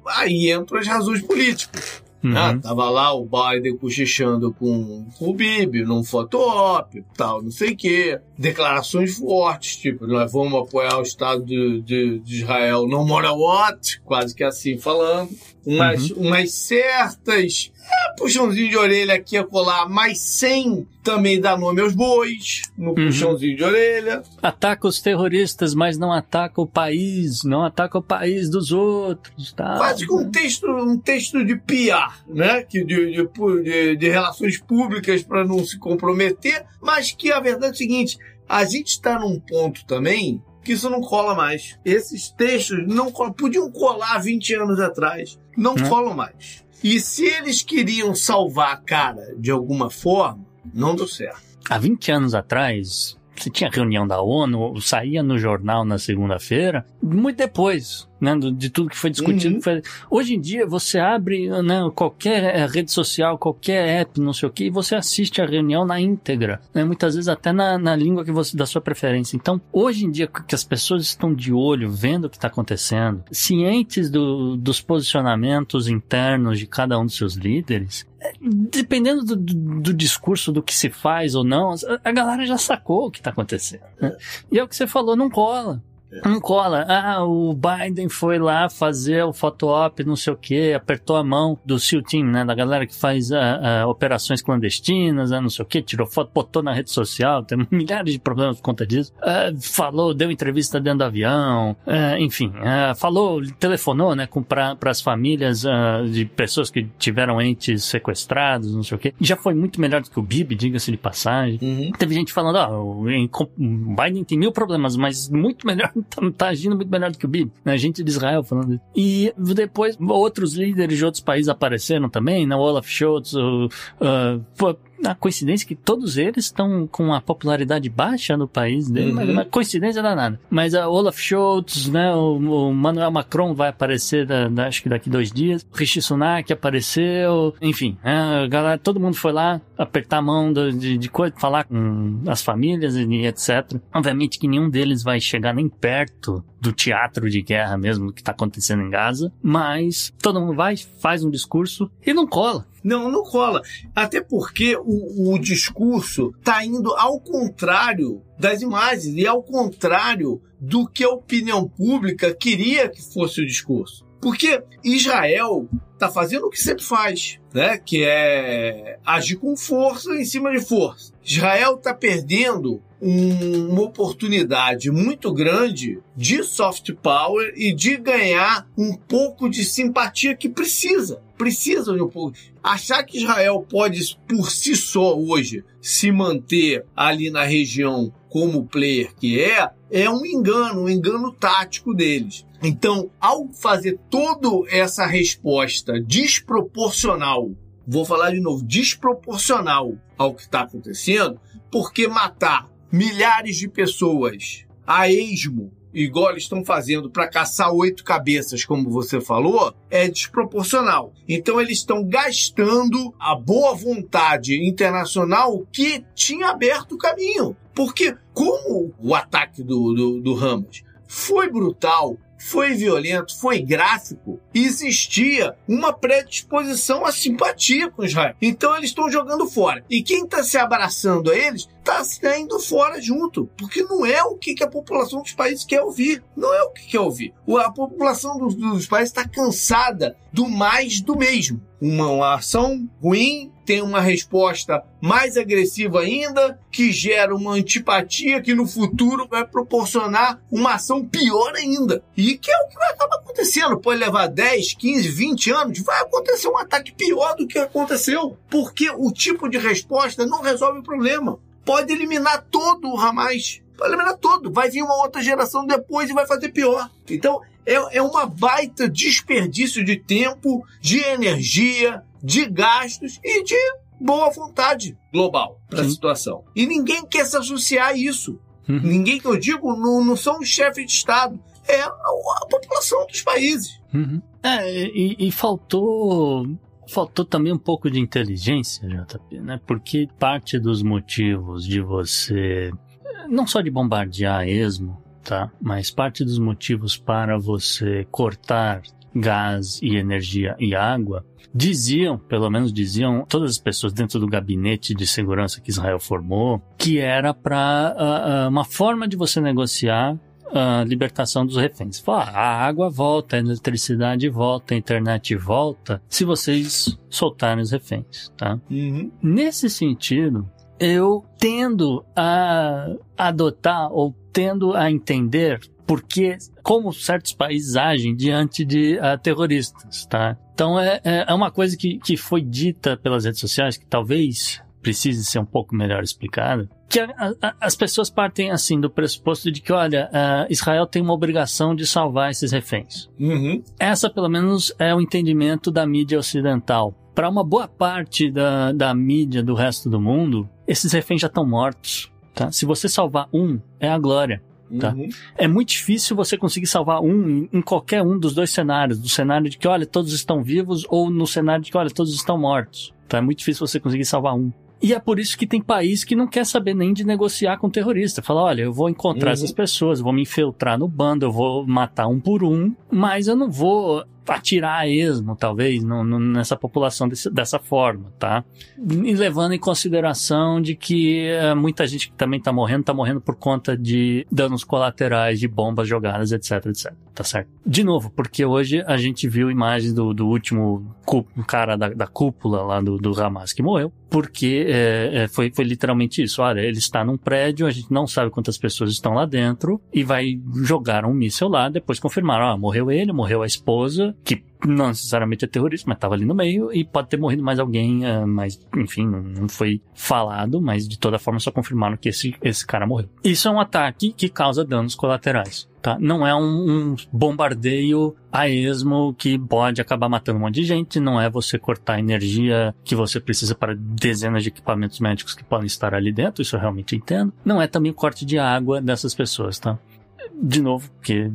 aí entram as razões políticas. Uhum. Né? Tava lá o Biden cochichando com, com o Bibi num foto-op, tal, não sei o quê. Declarações fortes, tipo, nós vamos apoiar o Estado de, de, de Israel no matter what, quase que assim falando. Umas, uhum. umas certas é, puxãozinho de orelha aqui a colar, mas sem também dar nome aos bois, no uhum. puxãozinho de orelha. Ataca os terroristas, mas não ataca o país, não ataca o país dos outros. Tá? Quase que um texto, um texto de PR, né? Que de, de, de, de relações públicas para não se comprometer, mas que a verdade é o seguinte: a gente está num ponto também que isso não cola mais. Esses textos não podiam colar 20 anos atrás. Não hum. colam mais. E se eles queriam salvar a cara de alguma forma, não deu certo. Há 20 anos atrás, você tinha reunião da ONU, saía no jornal na segunda-feira, muito depois né, de tudo que foi discutido. Uhum. Foi... Hoje em dia, você abre né, qualquer eh, rede social, qualquer app, não sei o que, e você assiste a reunião na íntegra, né, muitas vezes até na, na língua que você da sua preferência. Então, hoje em dia, que as pessoas estão de olho, vendo o que está acontecendo, cientes do, dos posicionamentos internos de cada um dos seus líderes, eh, dependendo do, do, do, discurso do que se faz ou não, a galera já sacou o que está acontecendo. Né? E é o que você falou, não cola. Não cola. Ah, o Biden foi lá fazer o foto-op, não sei o que, apertou a mão do SEAL Team, né? Da galera que faz uh, uh, operações clandestinas, uh, não sei o que, tirou foto, botou na rede social, tem milhares de problemas por conta disso. Ah, falou, deu entrevista dentro do avião, ah, enfim, falou, telefonou, né, para as famílias de pessoas que tiveram entes sequestrados, não sei o que. Já foi muito melhor do que o Bibi, diga-se de passagem. Uhum. Teve gente falando, ó, oh, o Biden tem mil problemas, mas muito melhor tá, tá, agindo muito melhor do que o Bibi. Né? Gente de Israel falando isso. E depois outros líderes de outros países apareceram também, né? O Olaf Scholz, o, uh, a coincidência que todos eles estão com uma popularidade baixa no país dele, uhum. mas uma coincidência danada. Mas a Olaf Scholz, né, o, o Manuel Macron vai aparecer, da, da, acho que daqui dois dias, o Rishi Sunak apareceu, enfim, né, a galera, todo mundo foi lá apertar a mão de, de, de coisa, falar com as famílias e etc. Obviamente que nenhum deles vai chegar nem perto do teatro de guerra mesmo que está acontecendo em Gaza, mas todo mundo vai, faz um discurso e não cola. Não, não cola. Até porque o, o discurso está indo ao contrário das imagens e ao contrário do que a opinião pública queria que fosse o discurso. Porque Israel está fazendo o que sempre faz, né? Que é agir com força em cima de força. Israel está perdendo um, uma oportunidade muito grande de soft power e de ganhar um pouco de simpatia que precisa. Precisa de um pouco. Achar que Israel pode, por si só, hoje, se manter ali na região como player que é, é um engano, um engano tático deles. Então, ao fazer toda essa resposta desproporcional, vou falar de novo, desproporcional ao que está acontecendo, porque matar milhares de pessoas a esmo, igual eles estão fazendo para caçar oito cabeças, como você falou, é desproporcional. Então eles estão gastando a boa vontade internacional que tinha aberto o caminho. Porque como o ataque do, do, do Hamas foi brutal, foi violento, foi gráfico, existia uma predisposição à simpatia com Israel. Então eles estão jogando fora. E quem está se abraçando a eles está saindo fora junto, porque não é o que a população dos países quer ouvir. Não é o que quer ouvir. A população dos, dos países está cansada do mais do mesmo. Uma, uma ação ruim tem uma resposta mais agressiva ainda, que gera uma antipatia que no futuro vai proporcionar uma ação pior ainda. E que é o que vai acabar acontecendo. Pode levar 10, 15, 20 anos, vai acontecer um ataque pior do que aconteceu. Porque o tipo de resposta não resolve o problema pode eliminar todo o Hamas. Pode eliminar todo. Vai vir uma outra geração depois e vai fazer pior. Então, é, é uma baita desperdício de tempo, de energia, de gastos e de boa vontade global para a situação. E ninguém quer se associar a isso. Uhum. Ninguém que eu digo não, não são os chefes de Estado, é a, a população dos países. Uhum. É, e, e faltou faltou também um pouco de inteligência, JP, né? Porque parte dos motivos de você, não só de bombardear esmo, tá? Mas parte dos motivos para você cortar gás e energia e água diziam, pelo menos diziam todas as pessoas dentro do gabinete de segurança que Israel formou, que era para uh, uh, uma forma de você negociar a libertação dos reféns. Fala, ah, a água volta, a eletricidade volta, a internet volta, se vocês soltarem os reféns, tá? Uhum. Nesse sentido, eu tendo a adotar ou tendo a entender porque como certos países agem diante de uh, terroristas, tá? Então é, é, é uma coisa que, que foi dita pelas redes sociais que talvez precise ser um pouco melhor explicada, que a, a, as pessoas partem assim do pressuposto de que, olha, Israel tem uma obrigação de salvar esses reféns. Uhum. Essa, pelo menos, é o entendimento da mídia ocidental. Para uma boa parte da, da mídia do resto do mundo, esses reféns já estão mortos. Tá? Se você salvar um, é a glória. Tá? Uhum. É muito difícil você conseguir salvar um em, em, qualquer um dos dois cenários. Do cenário de que, olha, todos estão vivos, ou no cenário de que, olha, todos estão mortos. Tá? É muito difícil você conseguir salvar um. E é por isso que tem país que não quer saber nem de negociar com terrorista. Fala, olha, eu vou encontrar uhum. essas pessoas, vou me infiltrar no bando, eu vou matar um por um, mas eu não vou atirar esmo, talvez, no, no, nessa população desse, dessa forma, tá? E levando em consideração de que uh, muita gente que também tá morrendo, tá morrendo por conta de danos colaterais, de bombas jogadas, etc, etc. Tá certo? De novo, porque hoje a gente viu imagens do, do último cara da, da cúpula lá do, do Hamas que morreu, porque é, foi, foi literalmente isso. Olha, ele está num prédio, a gente não sabe quantas pessoas estão lá dentro, e vai jogar um míssil lá, depois confirmaram, ah, morreu ele, morreu a esposa, que não necessariamente é terrorista, mas estava ali no meio e pode ter morrido mais alguém, uh, mas enfim, não foi falado, mas de toda forma só confirmaram que esse, esse cara morreu. Isso é um ataque que causa danos colaterais. Tá? Não é um, um bombardeio a esmo que pode acabar matando um monte de gente, não é você cortar a energia que você precisa para dezenas de equipamentos médicos que podem estar ali dentro, isso eu realmente entendo. Não é também o corte de água dessas pessoas, tá? De novo, porque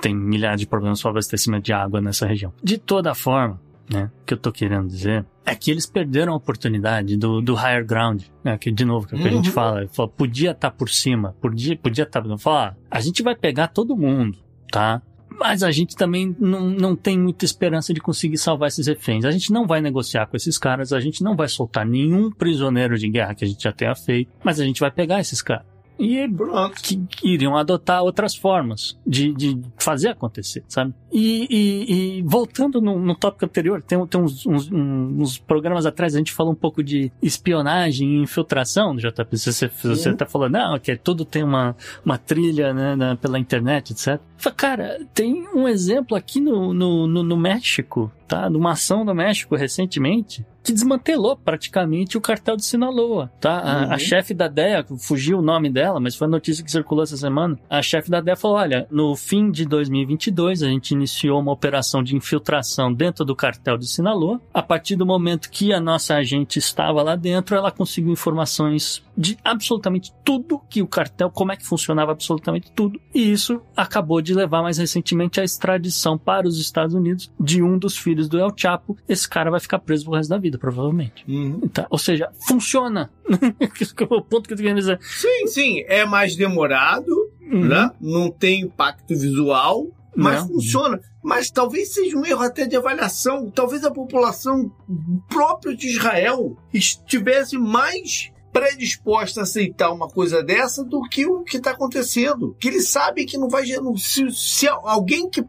tem milhares de problemas para abastecimento de água nessa região. De toda forma, né, o que eu tô querendo dizer é que eles perderam a oportunidade do, do higher ground, né, que de novo, que, é o que a gente uhum. fala, fala podia estar tá por cima, podia, podia estar, tá, falar, ah, a gente vai pegar todo mundo, tá? Mas a gente também não, não tem muita esperança de conseguir salvar esses reféns. A gente não vai negociar com esses caras, a gente não vai soltar nenhum prisioneiro de guerra que a gente já tenha feito, mas a gente vai pegar esses caras e Pronto. que iriam adotar outras formas de, de fazer acontecer, sabe? E, e- e voltando no, no tópico anterior, tem, tem uns, uns- uns programas atrás a gente falou um pouco de espionagem e infiltração do JP. Você, você tá falando, não, que tudo tem uma, uma trilha né, na- pela internet, etc. Fala, Cara, tem um exemplo aqui no, no, no, no México, tá? De uma ação no México recentemente que desmantelou praticamente o cartel de Sinaloa, tá? A, Uhum. a chefe da DEA, fugiu o nome dela, mas foi a notícia que circulou essa semana. A chefe da DEA falou: olha, no fim de 2022, a gente iniciou uma operação de infiltração dentro do cartel de Sinaloa. A partir do momento que a nossa agente estava lá dentro, ela conseguiu informações de absolutamente tudo que o cartel, como é que funcionava absolutamente tudo. E isso acabou de levar mais recentemente à extradição para os Estados Unidos de um dos filhos do El Chapo. Esse cara vai ficar preso pro resto da vida, provavelmente. Uhum. Tá? Ou seja, funciona. o ponto que eu tô querendo dizer. Sim, sim. É mais demorado, né? Não tem impacto visual, mas Não. funciona. Mas talvez seja um erro até de avaliação. Talvez a população própria de Israel estivesse mais predisposta a aceitar uma coisa dessa do que o que está acontecendo. Que ele sabe que não vai. Se, se alguém que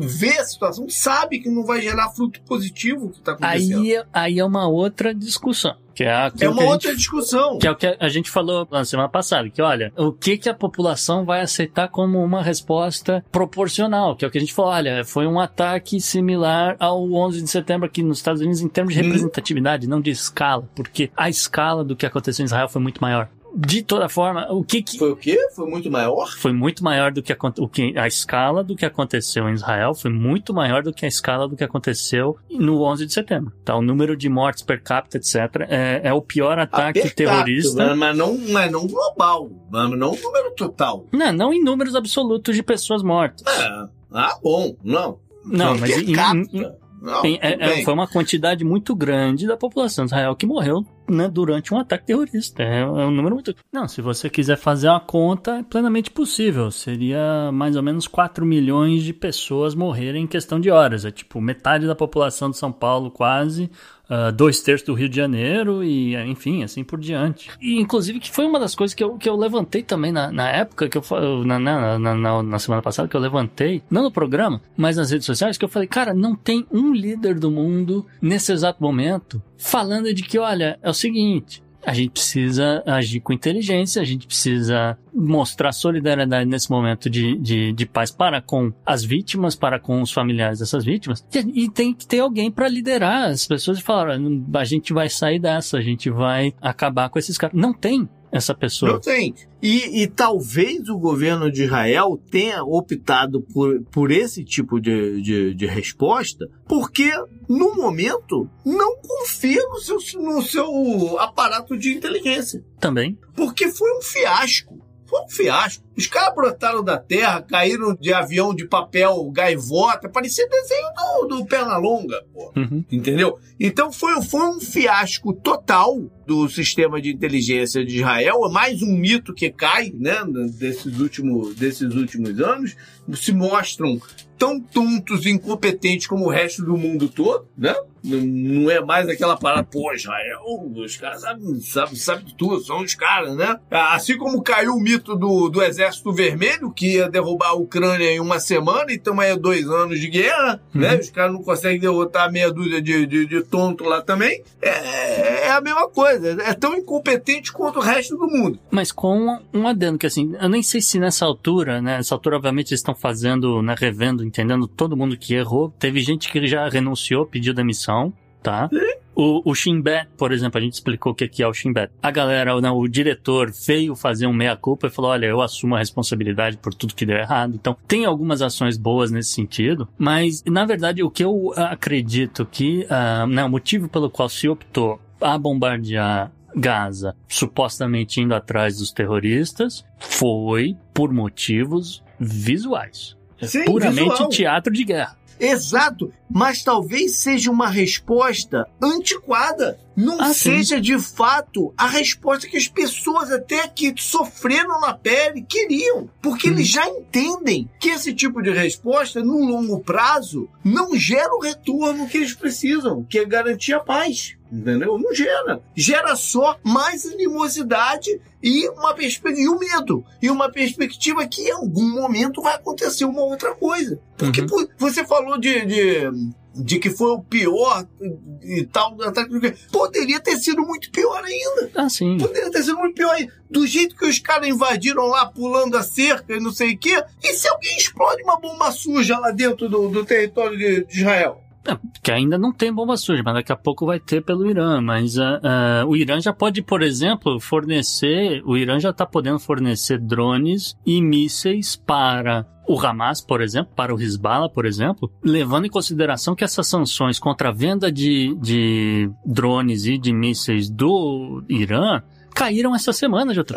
vê a situação sabe que não vai gerar fruto positivo que está acontecendo. Aí, é- aí é uma outra discussão. Que é, é que uma a gente outra discussão. Que é o que a gente falou na semana passada, que olha, o que que a população vai aceitar como uma resposta proporcional, que é o que a gente falou, olha, foi um ataque similar ao 11 de setembro aqui nos Estados Unidos em termos de Hum. representatividade, não de escala, porque a escala do que aconteceu em Israel foi muito maior. De toda forma, o que que Foi o quê? Foi muito maior? foi muito maior do que, aconte- o que a escala do que aconteceu em Israel foi muito maior do que a escala do que aconteceu no 11 de setembro. Tá, o número de mortes per capita, etc, é, é o pior ataque Apertado, terrorista. Mas, não, mas não global, mas não número total. Não, não em números absolutos de pessoas mortas. É. Ah, bom, não. Não, mas em- em- Não, Tem- é- é- foi uma quantidade muito grande da população de Israel que morreu né, durante um ataque terrorista. É, é um número muito. Não, se você quiser fazer uma conta, é plenamente possível. Seria mais ou menos 4 milhões de pessoas morrerem em questão de horas. É tipo metade da população de São Paulo, quase. Ah, dois terços do Rio de Janeiro e, enfim, assim por diante. E, inclusive, que foi uma das coisas que eu, que eu levantei também na, na época, que eu na, na, na, na semana passada, que eu levantei, não no programa, mas nas redes sociais, que eu falei, cara, não tem um líder do mundo nesse exato momento falando de que, olha, é o seguinte. A gente precisa agir com inteligência, a gente precisa mostrar solidariedade nesse momento de, de, de paz para com as vítimas, para com os familiares dessas vítimas. E, e tem que ter alguém para liderar as pessoas e falar: "Olha, a gente vai sair dessa, a gente vai acabar com esses caras. Não tem essa pessoa. Não tem. E, e talvez o governo de Israel tenha optado por, por esse tipo de, de, de resposta, porque, no momento, não confia no seu, no seu aparato de inteligência. Também. Porque foi um fiasco. Foi um fiasco. Os caras brotaram da terra, caíram de avião de papel gaivota, parecia desenho do, do Pernalonga, pô. Uhum. Entendeu? Então foi, foi um fiasco total do sistema de inteligência de Israel, é mais um mito que cai, né, desses últimos, desses últimos anos, se mostram tão tontos e incompetentes como o resto do mundo todo, né? Não, é mais aquela parada, pô, Israel, os caras sabem sabe, sabe de tudo, são os caras, né? Assim como caiu o mito do, do Exército Vermelho, que ia derrubar a Ucrânia em uma semana, e estamos aí há dois anos de guerra, né? Os caras não conseguem derrotar meia dúzia de, de, de tonto lá também. É, é a mesma coisa, é tão incompetente quanto o resto do mundo. Mas com um adendo que assim, eu nem sei se nessa altura, né? Nessa altura, obviamente, eles estão fazendo, né, revendo, entendendo todo mundo que errou. Teve gente que já renunciou, pediu demissão, tá? O, o Shin Bet, por exemplo, a gente explicou o que é o Shin Bet. A galera, não, o diretor veio fazer um meia-culpa e falou: olha, eu assumo a responsabilidade por tudo que deu errado. Então, tem algumas ações boas nesse sentido, mas, na verdade, o que eu acredito que né, o motivo pelo qual se optou a bombardear Gaza, supostamente indo atrás dos terroristas, foi por motivos visuais. Sim, Puramente visual. teatro de guerra. Exato, mas talvez seja uma resposta antiquada, não Ah, sim. seja de fato a resposta que as pessoas até que sofreram na pele queriam. Porque Uhum. eles já entendem que esse tipo de resposta, no longo prazo, não gera o retorno que eles precisam, que é garantir a paz. Entendeu? Não gera. Gera só mais animosidade e uma perspectiva e o medo. E uma perspectiva que em algum momento vai acontecer uma outra coisa. Porque Uhum. você falou de, de, de que foi o pior e tal do ataque nuclear. Poderia ter sido muito pior ainda. Ah, sim. Poderia ter sido muito pior ainda. Do jeito que os caras invadiram lá, pulando a cerca e não sei o quê. E se alguém explode uma bomba suja lá dentro do, do território de, de Israel? É, que ainda não tem bomba suja, mas daqui a pouco vai ter pelo Irã. Mas ah, ah, o Irã já pode, por exemplo, fornecer. O Irã já está podendo fornecer drones e mísseis para o Hamas, por exemplo, para o Hezbollah, por exemplo, levando em consideração que essas sanções contra a venda de, de drones e de mísseis do Irã caíram essa semana, JP.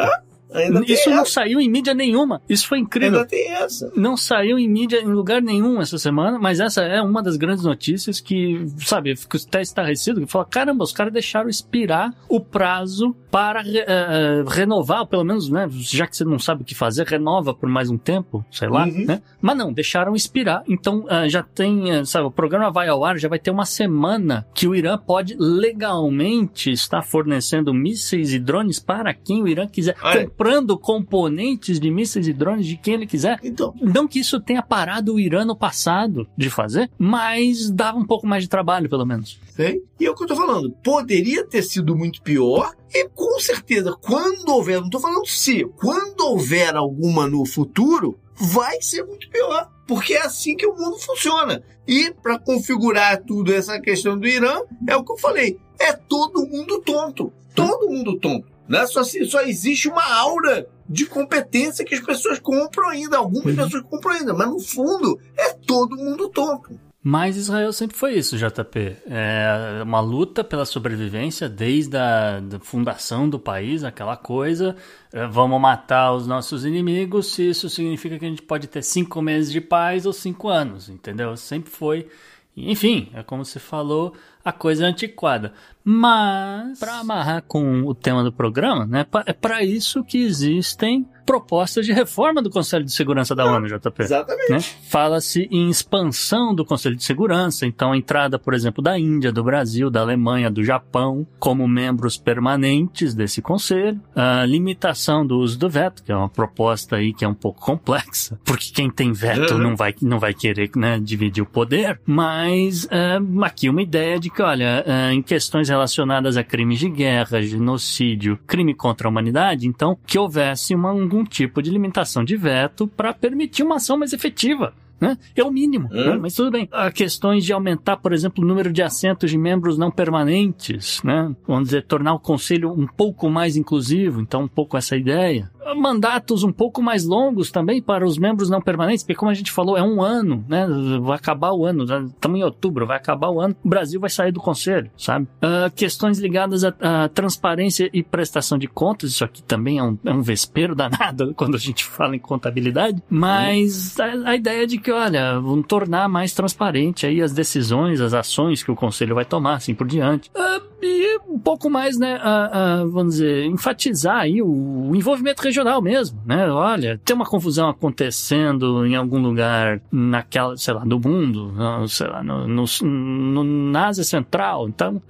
Ainda Isso não essa. são em mídia nenhuma. Isso foi incrível Ainda tem essa. não saiu em mídia em lugar nenhum essa semana, mas essa é uma das grandes notícias que, sabe, eu fico até estarrecido, que fala, caramba, os caras deixaram expirar o prazo para eh, renovar, ou pelo menos, né, já que você não sabe o que fazer, renova por mais um tempo, sei lá, Uhum. né? Mas não, deixaram expirar, então eh, já tem, eh, sabe, o programa vai ao ar, já vai ter uma semana que o Irã pode legalmente estar fornecendo mísseis e drones para quem o Irã quiser, é? Comprando componentes de mísseis e drones de quem ele quiser. Então, Não que isso tenha parado o Irã no passado de fazer, mas dava um pouco mais de trabalho, pelo menos. Sei. E é o que eu tô falando. Poderia ter sido muito pior. E com certeza, quando houver, não tô falando se, quando houver alguma no futuro, vai ser muito pior. Porque é assim que o mundo funciona. E para configurar tudo essa questão do Irã, é o que eu falei. É todo mundo tonto. Todo mundo tonto. Né? Só, se- só existe uma aura de competência que as pessoas compram ainda. Algumas pessoas compram ainda. Mas no fundo, é todo mundo tonto. Mas Israel sempre foi isso, JP. É uma luta pela sobrevivência desde a da fundação do país, aquela coisa. é, Vamos matar os nossos inimigos se isso significa que a gente pode ter cinco meses de paz ou cinco anos, entendeu? Sempre foi. Enfim, é como você falou, a coisa é antiquada. Mas, para amarrar com o tema do programa, né, é para isso que existem propostas de reforma do Conselho de Segurança da ONU, JP Exatamente. né? Fala-se em expansão do Conselho de Segurança, então a entrada, por exemplo, da Índia, do Brasil, da Alemanha, do Japão como membros permanentes desse conselho, a limitação do uso do veto, que é uma proposta aí que é um pouco complexa, porque quem tem veto Uhum. não vai não vai querer né, dividir o poder, mas é, aqui uma ideia de que, olha, é, em questões relacionadas a crimes de guerra, genocídio, crime contra a humanidade, então que houvesse uma, algum tipo de limitação de veto para permitir uma ação mais efetiva. Né? É o mínimo, Hum. né? mas tudo bem. Há questões de aumentar, por exemplo, o número de assentos de membros não permanentes, né? Vamos dizer, tornar o conselho um pouco mais inclusivo, então um pouco essa ideia. Mandatos um pouco mais longos também para os membros não permanentes, porque como a gente falou, é um ano, né? Vai acabar o ano, já estamos em outubro, vai acabar o ano, o Brasil vai sair do conselho, sabe? Ah, questões ligadas à, à transparência e prestação de contas, isso aqui também é um, é um vespeiro danado quando a gente fala em contabilidade, mas a, a ideia de que, olha, vão tornar mais transparente aí as decisões, as ações que o conselho vai tomar, assim por diante. Ah, e um pouco mais, né, ah, ah, vamos dizer, enfatizar aí o, o envolvimento regional mesmo, né? Olha, tem uma confusão acontecendo em algum lugar naquela, sei lá, do mundo, ah, sei lá, no, no, no- na Ásia Central. Então,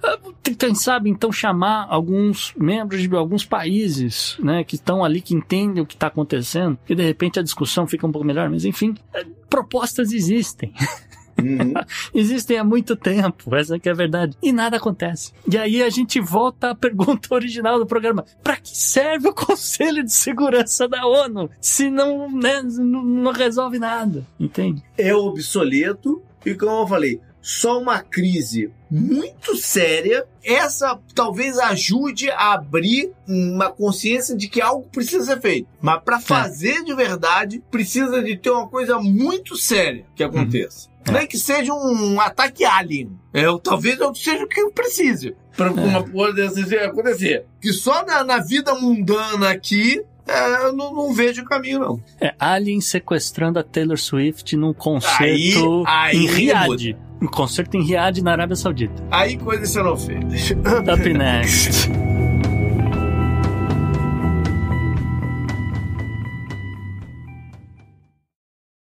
quem sabe, então, chamar alguns membros de alguns países, né, que estão ali, que entendem o que está acontecendo, que de repente a discussão fica um pouco melhor, mas enfim, eh, propostas existem. Uhum. Existem há muito tempo, essa que é a verdade. E nada acontece. E aí a gente volta à pergunta original do programa. Pra que serve o Conselho de Segurança da ONU se não, né, não, não resolve nada? Entende? é obsoleto e, como eu falei, só uma crise muito séria. Essa talvez ajude a abrir uma consciência de que algo precisa ser feito. Mas para fazer de verdade, precisa de ter uma coisa muito séria que aconteça. Nem que seja um ataque alien. É, ou talvez eu seja o que eu precise para uma coisa dessa acontecer. Que só na, na vida mundana aqui é, eu não, não vejo caminho, não. É Alien sequestrando a Taylor Swift num concerto Aí- aí em Riad. um concerto em Riad, na Arábia Saudita. Aí coisas serão feitas. Up next.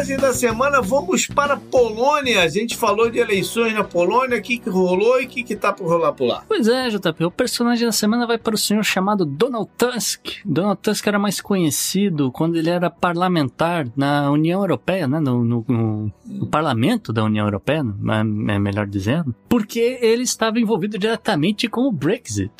Personagem da semana, vamos para a Polônia. A gente falou de eleições na Polônia, o que, que rolou e o que, que tá por rolar por lá. Pois é, JP, o personagem da semana vai para o senhor chamado Donald Tusk. Donald Tusk era mais conhecido quando ele era parlamentar na União Europeia, né? No, no, no, no parlamento da União Europeia, é melhor dizendo, porque ele estava envolvido diretamente com o Brexit.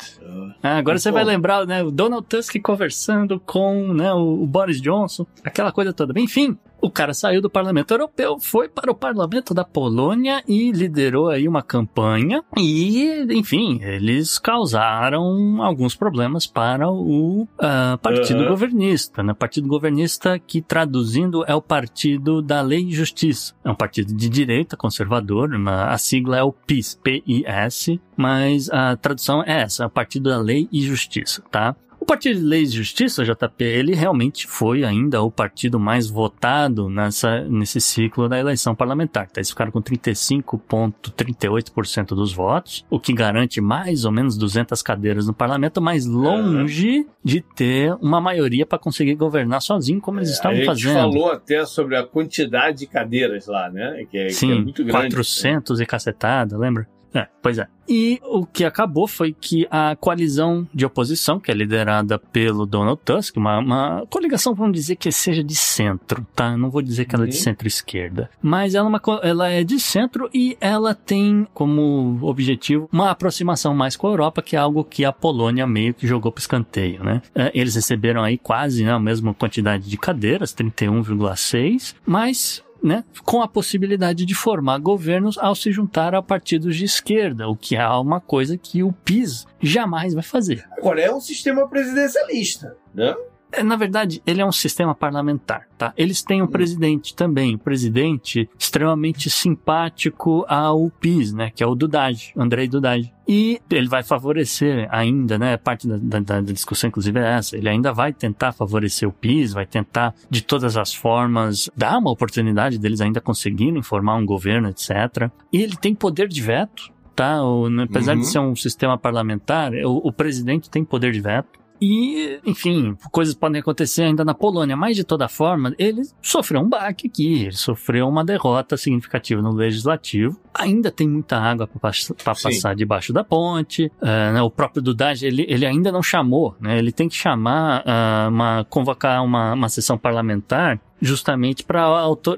Ah, agora você vai lembrar, né? O Donald Tusk conversando com né, o, o Boris Johnson, aquela coisa toda. Enfim, o cara saiu do Parlamento Europeu, foi para o Parlamento da Polônia e liderou aí uma campanha e, enfim, eles causaram alguns problemas para o uh, Partido Uhum. Governista, né? Partido Governista que traduzindo é o Partido da Lei e Justiça. É um partido de direita conservador, uma- a sigla é o PIS, P-I-S, mas a tradução é essa, é o Partido da Lei e Justiça, tá? O Partido de Leis e Justiça, JP, ele realmente foi ainda o partido mais votado nessa, nesse ciclo da eleição parlamentar. Tá? Eles ficaram com 35,38% dos votos, o que garante mais ou menos 200 cadeiras no parlamento, mas longe de ter uma maioria para conseguir governar sozinho, como eles a estavam gente fazendo. falou até sobre a quantidade de cadeiras lá, né? Que é, que é Sim, muito grande. 400 e cacetada, lembra? É, pois é. E o que acabou foi que a coalizão de oposição, que é liderada pelo Donald Tusk, uma, uma coligação, vamos dizer que seja de centro, tá? Não vou dizer que ela é de Uhum. centro-esquerda. Mas ela é, uma, ela é de centro e ela tem como objetivo uma aproximação mais com a Europa, que é algo que a Polônia meio que jogou para escanteio, né? É, Eles receberam aí quase né, a mesma quantidade de cadeiras, 31,6, mas né, com a possibilidade de formar governos ao se juntar a partidos de esquerda, o que é uma coisa que o PIS jamais vai fazer. Agora, é um sistema presidencialista, né? É, Na verdade, ele é um sistema parlamentar, tá? Eles têm um presidente também, um presidente extremamente simpático ao PIS, né? Que é o Dudaj, Andrei Dudaj. E ele vai favorecer ainda, né? Parte da, da- da discussão, inclusive, é essa. Ele ainda vai tentar favorecer o PIS, vai tentar, de todas as formas, dar uma oportunidade deles ainda conseguirem formar um governo, etc. E ele tem poder de veto, tá? O- apesar Uhum. de ser um sistema parlamentar, o, o presidente tem poder de veto. E, enfim, coisas podem acontecer ainda na Polônia, mas de toda forma, ele sofreu um baque aqui, ele sofreu uma derrota significativa no legislativo. Ainda tem muita água para passar debaixo da ponte. ah, né, o próprio Dudaj, ele, ele ainda não chamou, né? Ele tem que chamar, ah, uma, convocar uma, uma sessão parlamentar justamente para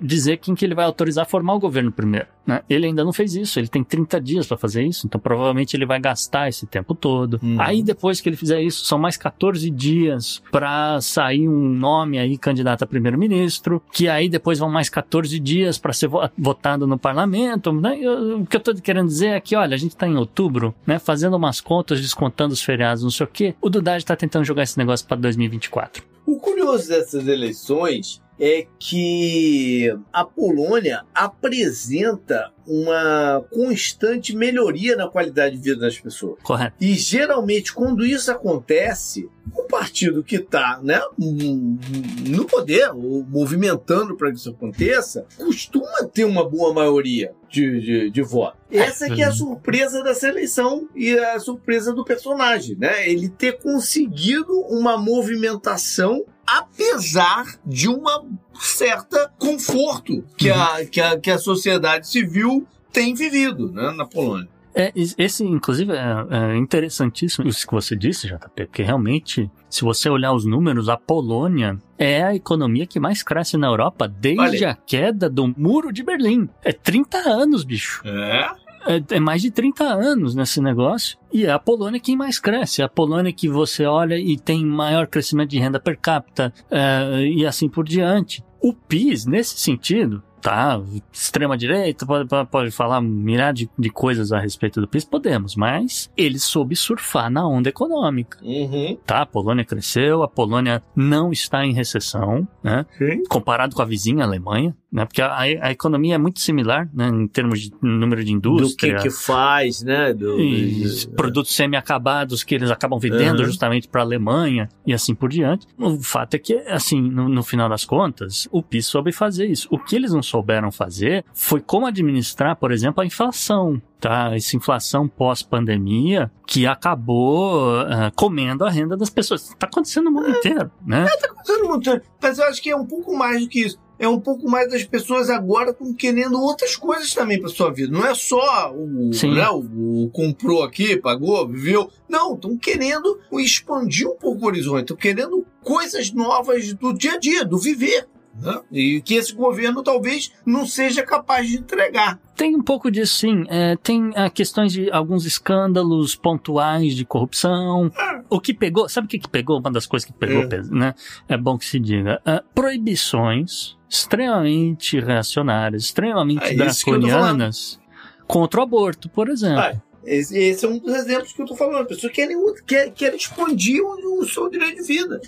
dizer quem que ele vai autorizar a formar o governo primeiro. Né? Ele ainda não fez isso, ele tem 30 dias para fazer isso, então provavelmente ele vai gastar esse tempo todo. Uhum. Aí depois que ele fizer isso, são mais 14 dias para sair um nome aí candidato a primeiro-ministro, que aí depois vão mais 14 dias para ser vo- votado no parlamento. Né? Eu- o que eu tô querendo dizer é que, olha, a gente tá em outubro, né, fazendo umas contas, descontando os feriados, não sei o quê. O Dudaj tá tentando jogar esse negócio para 2024. O curioso dessas eleições é que a Polônia apresenta uma constante melhoria na qualidade de vida das pessoas. Correto. E geralmente, quando isso acontece, o partido que está né, no poder, ou movimentando para que isso aconteça, costuma ter uma boa maioria de, de, de voto. Essa que é a surpresa dessa eleição e a surpresa do personagem, né? Ele ter conseguido uma movimentação apesar de uma certa conforto que, a, que, a, que a sociedade civil tem vivido né, na Polônia. É, es- esse, inclusive, é, é interessantíssimo isso que você disse, JP, porque realmente, se você olhar os números, a Polônia é a economia que mais cresce na Europa desde a queda do Muro de Berlim. É 30 anos, bicho. É? É, é mais de 30 anos nesse negócio. E é a Polônia quem mais cresce. É a Polônia que você olha e tem maior crescimento de renda per capita é, e assim por diante. O PIS, nesse sentido, tá? Extrema direita pode, pode falar milhares de, de coisas a respeito do PIS, podemos, mas ele soube surfar na onda econômica, Uhum. tá? A Polônia cresceu, a Polônia não está em recessão, né? Sim. Comparado com a vizinha Alemanha, né? Porque a, a economia é muito similar, né? Em termos de número de Do que indústria. que faz, né? Do, E do- produtos semi-acabados que eles acabam vendendo Uhum. justamente para a Alemanha e assim por diante. O fato é que, assim, no, no final das contas, o PIS soube fazer isso. O que eles não souberam fazer foi como administrar, por exemplo, a inflação. Tá, essa inflação pós-pandemia que acabou ah, comendo a renda das pessoas. Está acontecendo no mundo inteiro, né? Todo mundo- Mas eu acho que é um pouco mais do que isso. É um pouco mais das pessoas agora estão querendo outras coisas também para sua vida. Não é só o, né, o, o comprou aqui, pagou, viveu. Não, estão querendo expandir um pouco o horizonte. Estão querendo coisas novas do dia a dia, do viver. Né? E que esse governo talvez não seja capaz de entregar. Tem um pouco disso, sim. É, tem ah, questões de alguns escândalos pontuais de corrupção. O que pegou, sabe o que, que pegou? Uma das coisas que pegou, É. né? É bom que se diga. Ah, proibições extremamente reacionárias, extremamente É draconianas contra o aborto, por exemplo. Ah, esse, esse é um dos exemplos que eu estou falando. As pessoas querem, querem, querem expandir o, o seu direito de vida.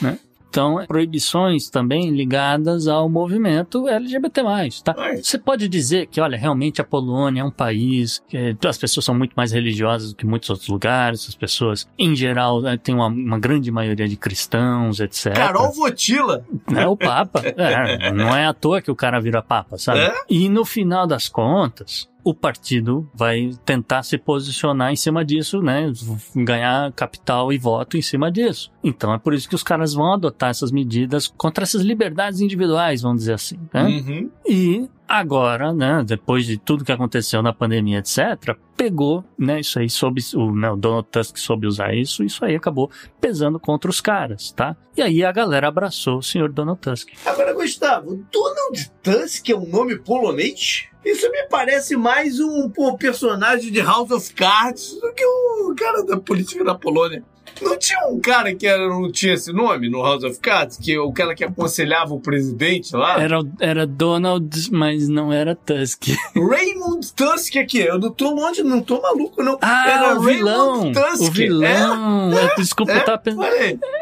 né? Então, proibições também ligadas ao movimento LGBT+, tá? Você pode dizer que, olha, realmente a Polônia é um país que as pessoas são muito mais religiosas do que muitos outros lugares, as pessoas, em geral, né, tem uma, uma grande maioria de cristãos, etc. Carol Votila. É o Papa. É, não é à toa que o cara vira Papa, sabe? É? E no final das contas, o partido vai tentar se posicionar em cima disso, né? Ganhar capital e voto em cima disso. Então é por isso que os caras vão adotar essas medidas contra essas liberdades individuais, vamos dizer assim. Né? Uhum. E agora, né, depois de tudo que aconteceu na pandemia, etc., pegou, né, isso aí soube, o, né, o Donald Tusk soube usar isso, isso aí acabou pesando contra os caras, tá? E aí a galera abraçou o senhor Donald Tusk. Agora, Gustavo, Donald Tusk é um nome polonês? Isso me parece mais um pô, personagem de House of Cards do que o cara da política da Polônia. Não tinha um cara que era, não tinha esse nome no House of Cards? Que é o cara que aconselhava o presidente lá? Era, era Donald, mas não era Tusk. Raymond Tusk aqui. Eu não tô longe, não tô maluco, não. Ah, era o vilão! Tusk. O vilão! É, desculpa, É, eu tava pensando.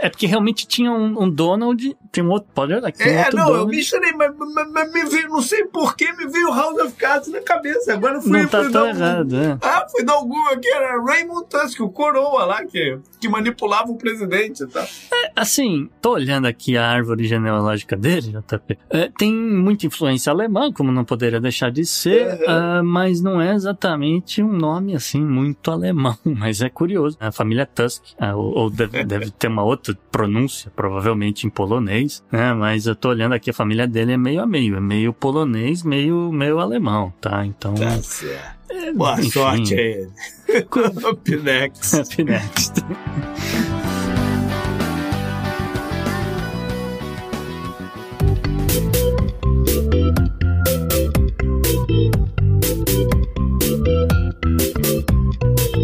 É porque realmente tinha um, um Donald, tem um outro, pode olhar, tem um É, não, eu Donald. misturei, mas, mas- mas me veio, não sei por que me veio House of Cards na cabeça. Agora eu fui, Não tá fui tão dar um- errado, é. Ah, fui dar Google aqui, era Raymond Tusk, o coroa lá, que, que manipulava o presidente e tal. Assim, tô olhando aqui a árvore genealógica dele, JP. É, tem muita influência alemã, como não poderia deixar de ser, Uhum. ah, mas não é exatamente um nome assim muito alemão. Mas é curioso. A família Tusk, ah, ou, ou deve, deve ter uma outra pronúncia, provavelmente em polonês, né? Mas eu tô olhando aqui, a família dele é meio a meio, é meio polonês, meio, meio alemão, tá? Então. Tá certo. Boa enfim. sorte a ele. Up next. Up next.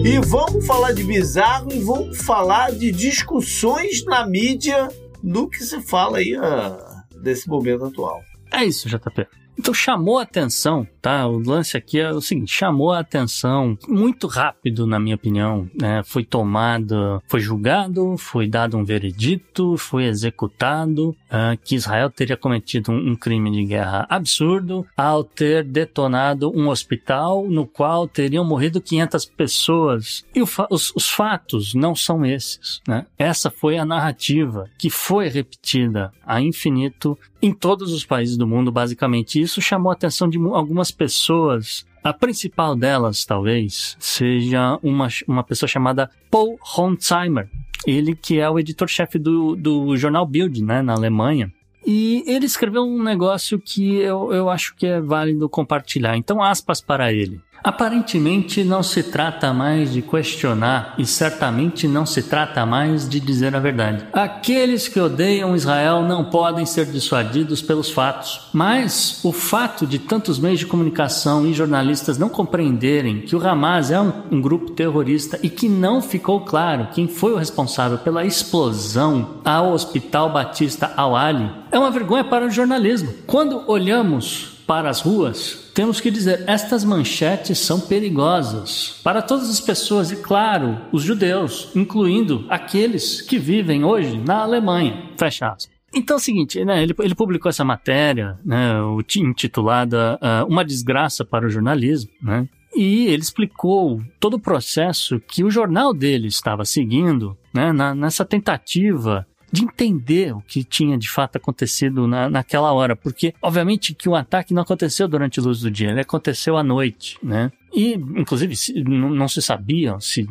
E vamos falar de bizarro e vamos falar de discussões na mídia do que se fala aí ah, desse momento atual. É isso, JP. Então chamou a atenção, tá? O lance aqui é o seguinte, chamou a atenção muito rápido, na minha opinião, né? Foi tomado, foi julgado, foi dado um veredito, foi executado, ah, que Israel teria cometido um, um crime de guerra absurdo ao ter detonado um hospital no qual teriam morrido 500 pessoas. E os, os fatos não são esses, né? Essa foi a narrativa que foi repetida a infinito em todos os países do mundo, basicamente. Isso chamou a atenção de algumas pessoas. A principal delas, talvez, seja uma, uma pessoa chamada Paul Honsheimer. Ele que é o editor-chefe do, do jornal Bild, né, na Alemanha. E ele escreveu um negócio que eu, eu acho que é válido compartilhar. Então, aspas para ele. Aparentemente não se trata mais de questionar e certamente não se trata mais de dizer a verdade. Aqueles que odeiam Israel não podem ser dissuadidos pelos fatos. Mas o fato de tantos meios de comunicação e jornalistas não compreenderem que o Hamas é um, um grupo terrorista e que não ficou claro quem foi o responsável pela explosão ao Hospital Batista Al-Ali é uma vergonha para o jornalismo. Quando olhamos para as ruas, temos que dizer: estas manchetes são perigosas para todas as pessoas e, claro, os judeus, incluindo aqueles que vivem hoje na Alemanha. Fecha aspas. Então é o seguinte, né, ele, ele publicou essa matéria, né, intitulada uh, Uma Desgraça para o Jornalismo, né, e ele explicou todo o processo que o jornal dele estava seguindo né, na, nessa tentativa de entender o que tinha de fato acontecido na, naquela hora, porque obviamente que o ataque não aconteceu durante a luz do dia, ele aconteceu à noite, né? E, inclusive, não, se sabia se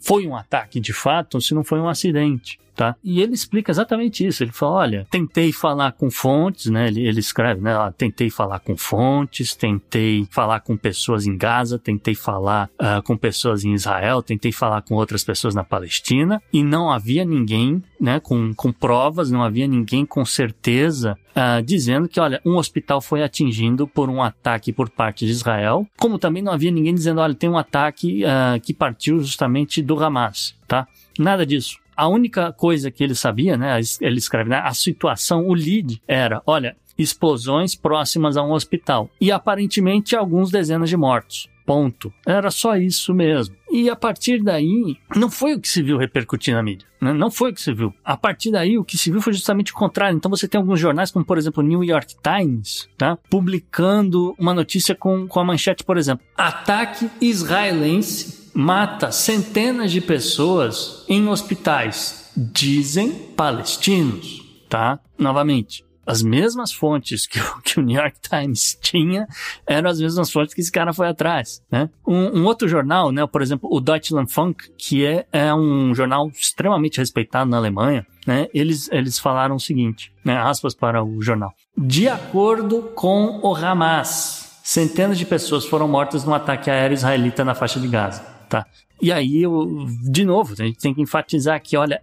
foi um ataque de fato ou se não foi um acidente tá? E ele explica exatamente isso. Ele fala, olha, tentei falar com fontes, né? Ele, ele escreve, né? Ah, tentei falar com fontes, tentei falar com pessoas em Gaza, tentei falar uh, com pessoas em Israel, tentei falar com outras pessoas na Palestina e não havia ninguém, né? Com, com provas, não havia ninguém com certeza uh, dizendo que, olha, um hospital foi atingido por um ataque por parte de Israel, como também não havia ninguém dizendo, olha, tem um ataque uh, que partiu justamente do Hamas, tá? Nada disso. A única coisa que ele sabia, né, ele escreve, né, a situação, o lead era, olha, explosões próximas a um hospital e aparentemente alguns dezenas de mortos. Ponto. Era só isso mesmo. E a partir daí, não foi o que se viu repercutir na mídia. Né? Não foi o que se viu. A partir daí, o que se viu foi justamente o contrário. Então você tem alguns jornais, como por exemplo o New York Times, tá? publicando uma notícia com, com a manchete, por exemplo: Ataque israelense mata centenas de pessoas em hospitais, dizem palestinos, tá? Novamente, as mesmas fontes que o, que o, New York Times tinha eram as mesmas fontes que esse cara foi atrás, né? Um, um outro jornal, né, por exemplo, o Deutschland Funk, que é, é um jornal extremamente respeitado na Alemanha, né? Eles, eles falaram o seguinte, né, aspas para o jornal. De acordo com o Hamas, centenas de pessoas foram mortas no ataque aéreo israelita na faixa de Gaza. Tá? E aí, eu, de novo, a gente tem que enfatizar que, olha,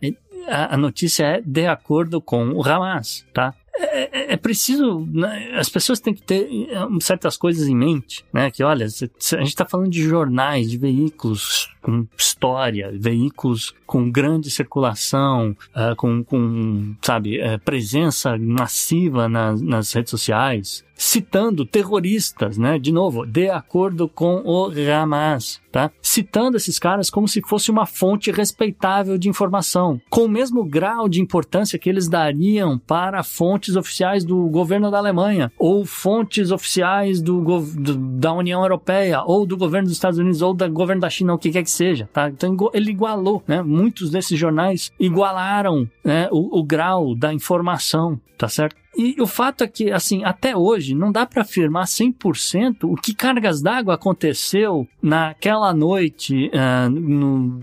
a, a notícia é de acordo com o Hamas, tá? É, é, é, preciso. Né, as pessoas têm que ter é, certas coisas em mente, né? Que olha, a gente está falando de jornais, de veículos com história, veículos com grande circulação, uh, com, com, sabe, uh, presença massiva nas, nas redes sociais, citando terroristas, né? De novo, de acordo com o Hamas, tá? Citando esses caras como se fosse uma fonte respeitável de informação, com o mesmo grau de importância que eles dariam para fontes oficiais do governo da Alemanha, ou fontes oficiais do, do da União Europeia, ou do governo dos Estados Unidos, ou do governo da China, o que quer que seja, tá? Então ele igualou, né? Muitos desses jornais igualaram né, o, o grau da informação, tá certo? E o fato é que, assim, até hoje não dá para afirmar 100% o que cargas d'água aconteceu naquela noite, uh, no,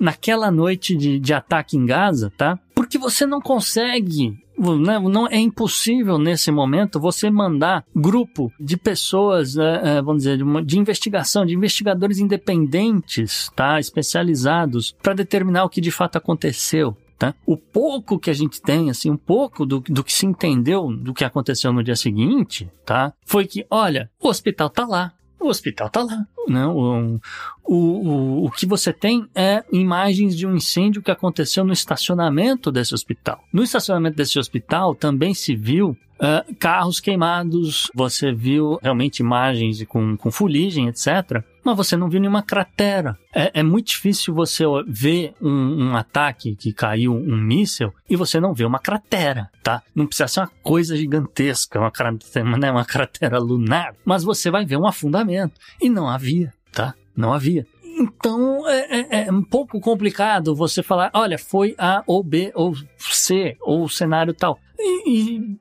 naquela noite de, de ataque em Gaza, tá? Porque você não consegue né, não é impossível nesse momento você mandar grupo de pessoas, né, é, vamos dizer, de, investigação, de investigadores independentes, tá, especializados, para determinar o que de fato aconteceu. Tá? O pouco que a gente tem, assim, um pouco do, do que se entendeu do que aconteceu no dia seguinte, tá? Foi que, olha, o hospital tá lá, o hospital tá lá. Não, o, o, o que você tem é imagens de um incêndio que aconteceu no estacionamento desse hospital. No estacionamento desse hospital também se viu Uh, carros queimados, você viu realmente imagens com, com fuligem, etc. Mas você não viu nenhuma cratera. É, é muito difícil você ver um, um, ataque que caiu um míssil e você não vê uma cratera, tá? Não precisa ser uma coisa gigantesca, uma cratera, né, uma cratera lunar, mas você vai ver um afundamento. E não havia, tá? Não havia. Então é, é, é, um pouco complicado você falar, olha, foi A ou B ou C, ou cenário tal. E, e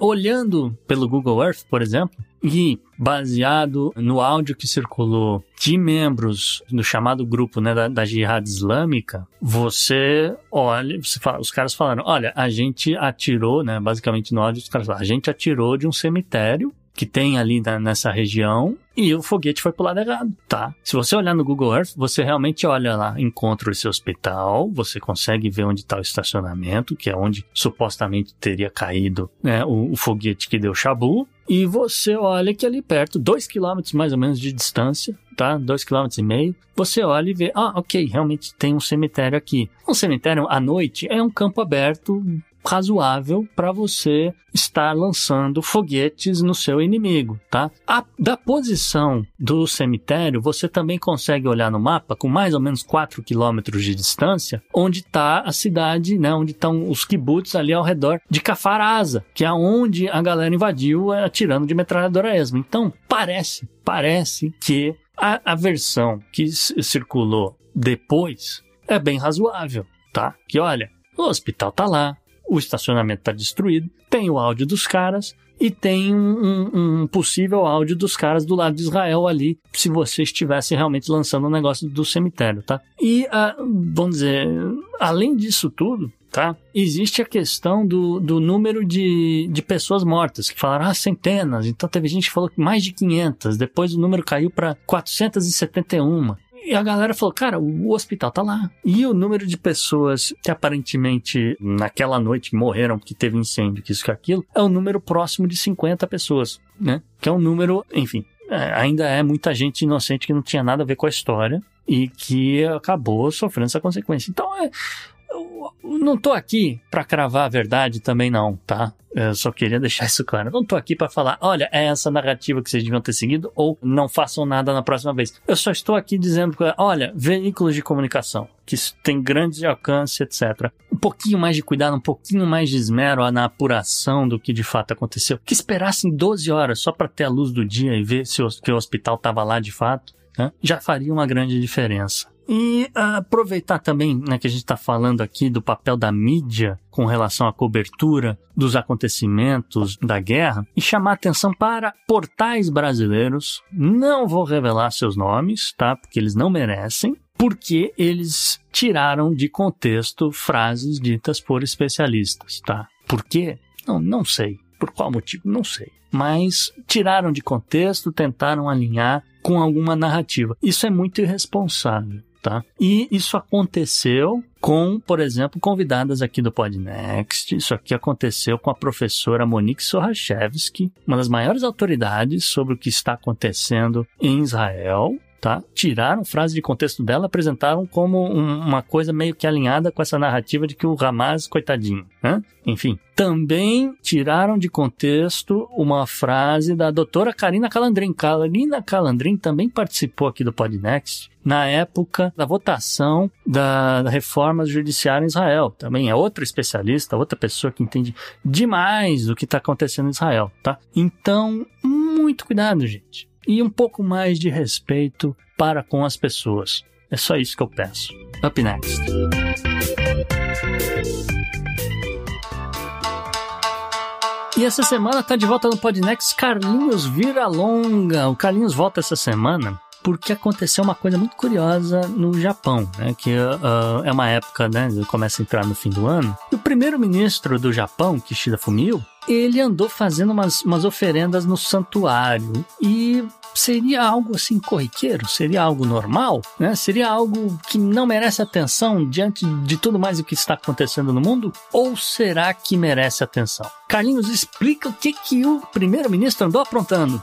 olhando pelo Google Earth, por exemplo, e baseado no áudio que circulou de membros do chamado grupo né, da, da Jihad Islâmica, você olha, você fala, os caras falaram: olha, a gente atirou, né? Basicamente no áudio, os caras falaram, a gente atirou de um cemitério que tem ali na, nessa região e o foguete foi pro lado errado, tá? Se você olhar no Google Earth, você realmente olha lá, encontra esse hospital, você consegue ver onde está o estacionamento, que é onde supostamente teria caído né, o, o foguete que deu chabu, e você olha que ali perto, dois quilômetros mais ou menos de distância, tá? Dois quilômetros e meio. Você olha e vê, ah, ok, realmente tem um cemitério aqui. Um cemitério à noite é um campo aberto razoável para você estar lançando foguetes no seu inimigo, tá? A, da posição do cemitério, você também consegue olhar no mapa com mais ou menos 4 quilômetros de distância, onde está a cidade, né, onde estão os kibbutz ali ao redor de Cafarasa, que é onde a galera invadiu é, atirando de metralhadora esmo. Então, parece, parece que a, a versão que circulou depois é bem razoável, tá? Que olha, o hospital tá lá, o estacionamento tá destruído, tem o áudio dos caras e tem um, um, possível áudio dos caras do lado de Israel ali, se você estivesse realmente lançando o um negócio do cemitério, tá? E, uh, vamos dizer, além disso tudo, tá? Existe a questão do, do número de, de pessoas mortas, que falaram, ah, centenas. Então teve gente que falou que mais de 500. Depois o número caiu para 471. E a galera falou, cara, o hospital tá lá. E o número de pessoas que aparentemente naquela noite morreram porque teve incêndio, que isso que aquilo, é um número próximo de 50 pessoas, né? Que é um número, enfim, é, ainda é muita gente inocente que não tinha nada a ver com a história e que acabou sofrendo essa consequência. Então, é, eu não tô aqui para cravar a verdade também não, tá? Eu só queria deixar isso claro. não tô aqui para falar, olha, é essa narrativa que vocês deviam ter seguido ou não façam nada na próxima vez. Eu só estou aqui dizendo, olha, veículos de comunicação que tem grande alcance, etc. Um pouquinho mais de cuidado, um pouquinho mais de esmero na apuração do que de fato aconteceu. Que esperassem 12 horas só para ter a luz do dia e ver se o, que o hospital estava lá de fato, né? já faria uma grande diferença. E uh, aproveitar também né, que a gente está falando aqui do papel da mídia com relação à cobertura dos acontecimentos da guerra e chamar atenção para portais brasileiros. Não vou revelar seus nomes, tá? Porque eles não merecem, porque eles tiraram de contexto frases ditas por especialistas, tá? Por quê? Não, não sei. Por qual motivo? Não sei. Mas tiraram de contexto, tentaram alinhar com alguma narrativa. Isso é muito irresponsável tá? E isso aconteceu com, por exemplo, convidadas aqui do Podnext. Isso aqui aconteceu com a professora Monique Sorachevski, uma das maiores autoridades sobre o que está acontecendo em Israel tá? Tiraram frase de contexto dela, apresentaram como um, uma coisa meio que alinhada com essa narrativa de que o Hamas, coitadinho, né? Enfim, também tiraram de contexto uma frase da doutora Karina Calandrin. Karina Calandrin também participou aqui do Podnext na época da votação da, da reforma judiciária em Israel. Também é outra especialista, outra pessoa que entende demais do que está acontecendo em Israel, tá? Então, muito cuidado, gente e um pouco mais de respeito para com as pessoas. É só isso que eu peço. Up next. E essa semana tá de volta no Podnext Carlinhos Vira Longa. O Carlinhos volta essa semana porque aconteceu uma coisa muito curiosa no Japão, né? Que uh, é uma época, né? Começa a entrar no fim do ano. E o primeiro-ministro do Japão, Kishida Fumio, ele andou fazendo umas, umas oferendas no santuário e seria algo assim corriqueiro? Seria algo normal? Né? Seria algo que não merece atenção diante de tudo mais o que está acontecendo no mundo? Ou será que merece atenção? Carlinhos, explica o que, que o primeiro-ministro andou aprontando.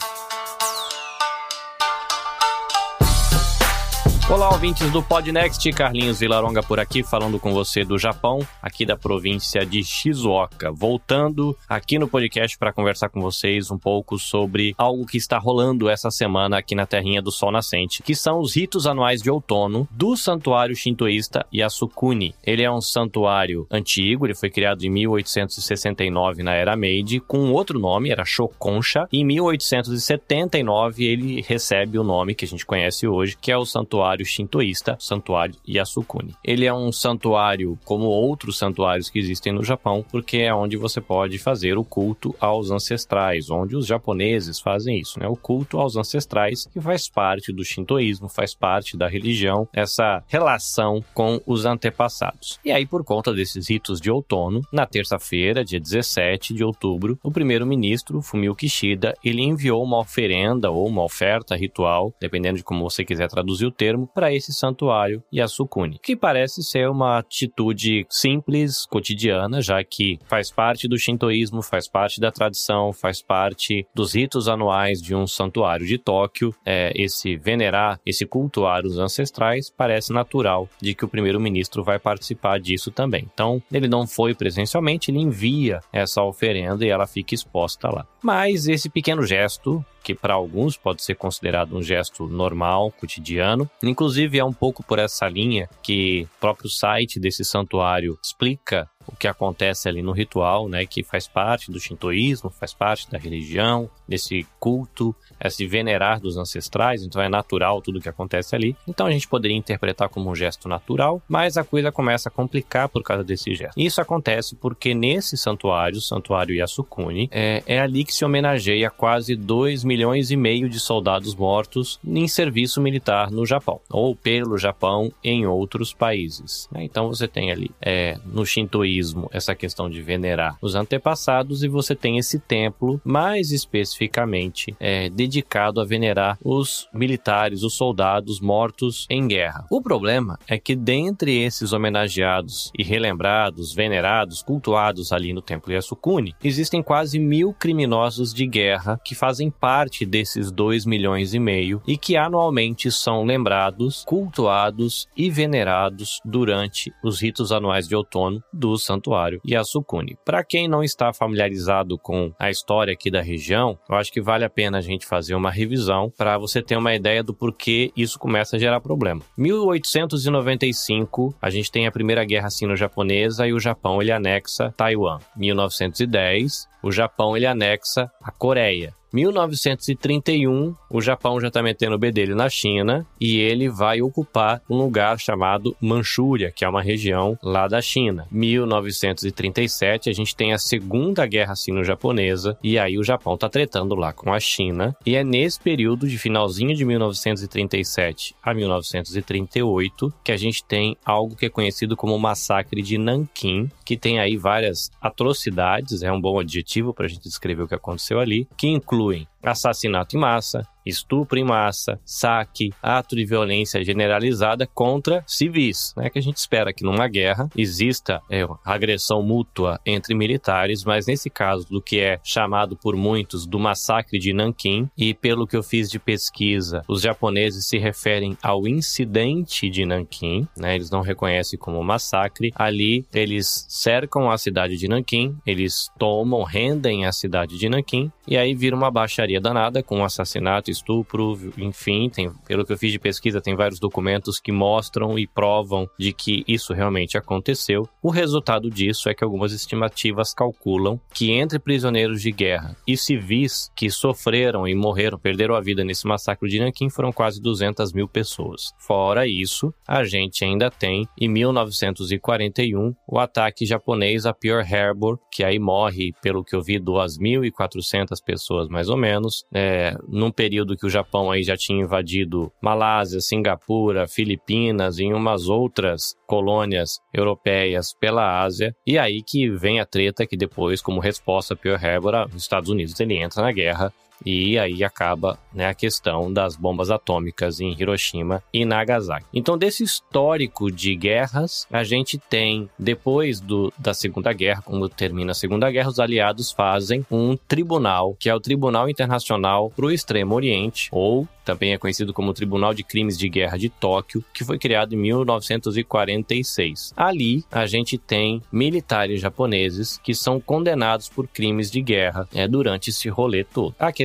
Olá, ouvintes do Podnext, Carlinhos Vilaronga por aqui, falando com você do Japão, aqui da província de Shizuoka. Voltando aqui no podcast para conversar com vocês um pouco sobre algo que está rolando essa semana aqui na Terrinha do Sol Nascente, que são os ritos anuais de outono do santuário shintoísta Yasukuni. Ele é um santuário antigo, ele foi criado em 1869 na Era Meiji, com outro nome, era Shokonsha. Em 1879 ele recebe o nome que a gente conhece hoje, que é o santuário santuário shintoísta, santuário Yasukuni. Ele é um santuário como outros santuários que existem no Japão, porque é onde você pode fazer o culto aos ancestrais, onde os japoneses fazem isso, né? O culto aos ancestrais, que faz parte do shintoísmo, faz parte da religião, essa relação com os antepassados. E aí, por conta desses ritos de outono, na terça-feira, dia 17 de outubro, o primeiro-ministro Fumio Kishida, ele enviou uma oferenda ou uma oferta ritual, dependendo de como você quiser traduzir o termo, para esse santuário Yasukuni, que parece ser uma atitude simples, cotidiana, já que faz parte do shintoísmo, faz parte da tradição, faz parte dos ritos anuais de um santuário de Tóquio. É, esse venerar, esse cultuar os ancestrais, parece natural de que o primeiro-ministro vai participar disso também. Então, ele não foi presencialmente, ele envia essa oferenda e ela fica exposta lá. Mas esse pequeno gesto que para alguns pode ser considerado um gesto normal, cotidiano. Inclusive, é um pouco por essa linha que o próprio site desse santuário explica o que acontece ali no ritual, né, que faz parte do shintoísmo, faz parte da religião, desse culto, esse venerar dos ancestrais, então é natural tudo que acontece ali. Então a gente poderia interpretar como um gesto natural, mas a coisa começa a complicar por causa desse gesto. Isso acontece porque nesse santuário, o santuário Yasukuni, é, é ali que se homenageia quase 2 milhões e meio de soldados mortos em serviço militar no Japão, ou pelo Japão em outros países. Né? Então você tem ali é, no shintoísmo essa questão de venerar os antepassados e você tem esse templo mais especificamente é, dedicado a venerar os militares, os soldados mortos em guerra. O problema é que dentre esses homenageados e relembrados, venerados, cultuados ali no Templo Yasukuni, existem quase mil criminosos de guerra que fazem parte desses dois milhões e meio e que anualmente são lembrados, cultuados e venerados durante os ritos anuais de outono do santuário Yasukuni. Para quem não está familiarizado com a história aqui da região, eu acho que vale a pena a gente fazer uma revisão para você ter uma ideia do porquê isso começa a gerar problema. 1895, a gente tem a Primeira Guerra Sino-Japonesa e o Japão ele anexa Taiwan. 1910, o Japão ele anexa a Coreia. 1931, o Japão já está metendo o bedelho na China e ele vai ocupar um lugar chamado Manchúria, que é uma região lá da China. 1937, a gente tem a Segunda Guerra Sino-Japonesa e aí o Japão está tretando lá com a China. E é nesse período de finalzinho de 1937 a 1938 que a gente tem algo que é conhecido como o Massacre de Nanquim, que tem aí várias atrocidades, é um bom adjetivo para a gente descrever o que aconteceu ali, que incluem assassinato em massa, estupro em massa, saque, ato de violência generalizada contra civis, né? Que a gente espera que numa guerra exista é, agressão mútua entre militares, mas nesse caso do que é chamado por muitos do massacre de Nanquim e pelo que eu fiz de pesquisa, os japoneses se referem ao incidente de Nanquim, né? Eles não reconhecem como massacre. Ali eles cercam a cidade de Nanquim, eles tomam, rendem a cidade de Nanquim e aí vira uma baixaria danada com assassinato estupro, enfim, tem, pelo que eu fiz de pesquisa, tem vários documentos que mostram e provam de que isso realmente aconteceu. O resultado disso é que algumas estimativas calculam que entre prisioneiros de guerra e civis que sofreram e morreram, perderam a vida nesse massacre de Nanquim foram quase 200 mil pessoas. Fora isso, a gente ainda tem, em 1941, o ataque japonês a Pearl Harbor, que aí morre, pelo que eu vi, 2.400 pessoas mais ou menos, é, num período que o Japão aí já tinha invadido Malásia, Singapura, Filipinas e umas outras colônias europeias pela Ásia. E aí que vem a treta que depois, como resposta a Pearl Harbor, os Estados Unidos ele entra na guerra e aí acaba né, a questão das bombas atômicas em Hiroshima e Nagasaki. Então, desse histórico de guerras, a gente tem, depois do, da Segunda Guerra, quando termina a Segunda Guerra, os aliados fazem um tribunal, que é o Tribunal Internacional para o Extremo Oriente, ou também é conhecido como Tribunal de Crimes de Guerra de Tóquio, que foi criado em 1946. Ali, a gente tem militares japoneses que são condenados por crimes de guerra é, durante esse rolê todo. A questão,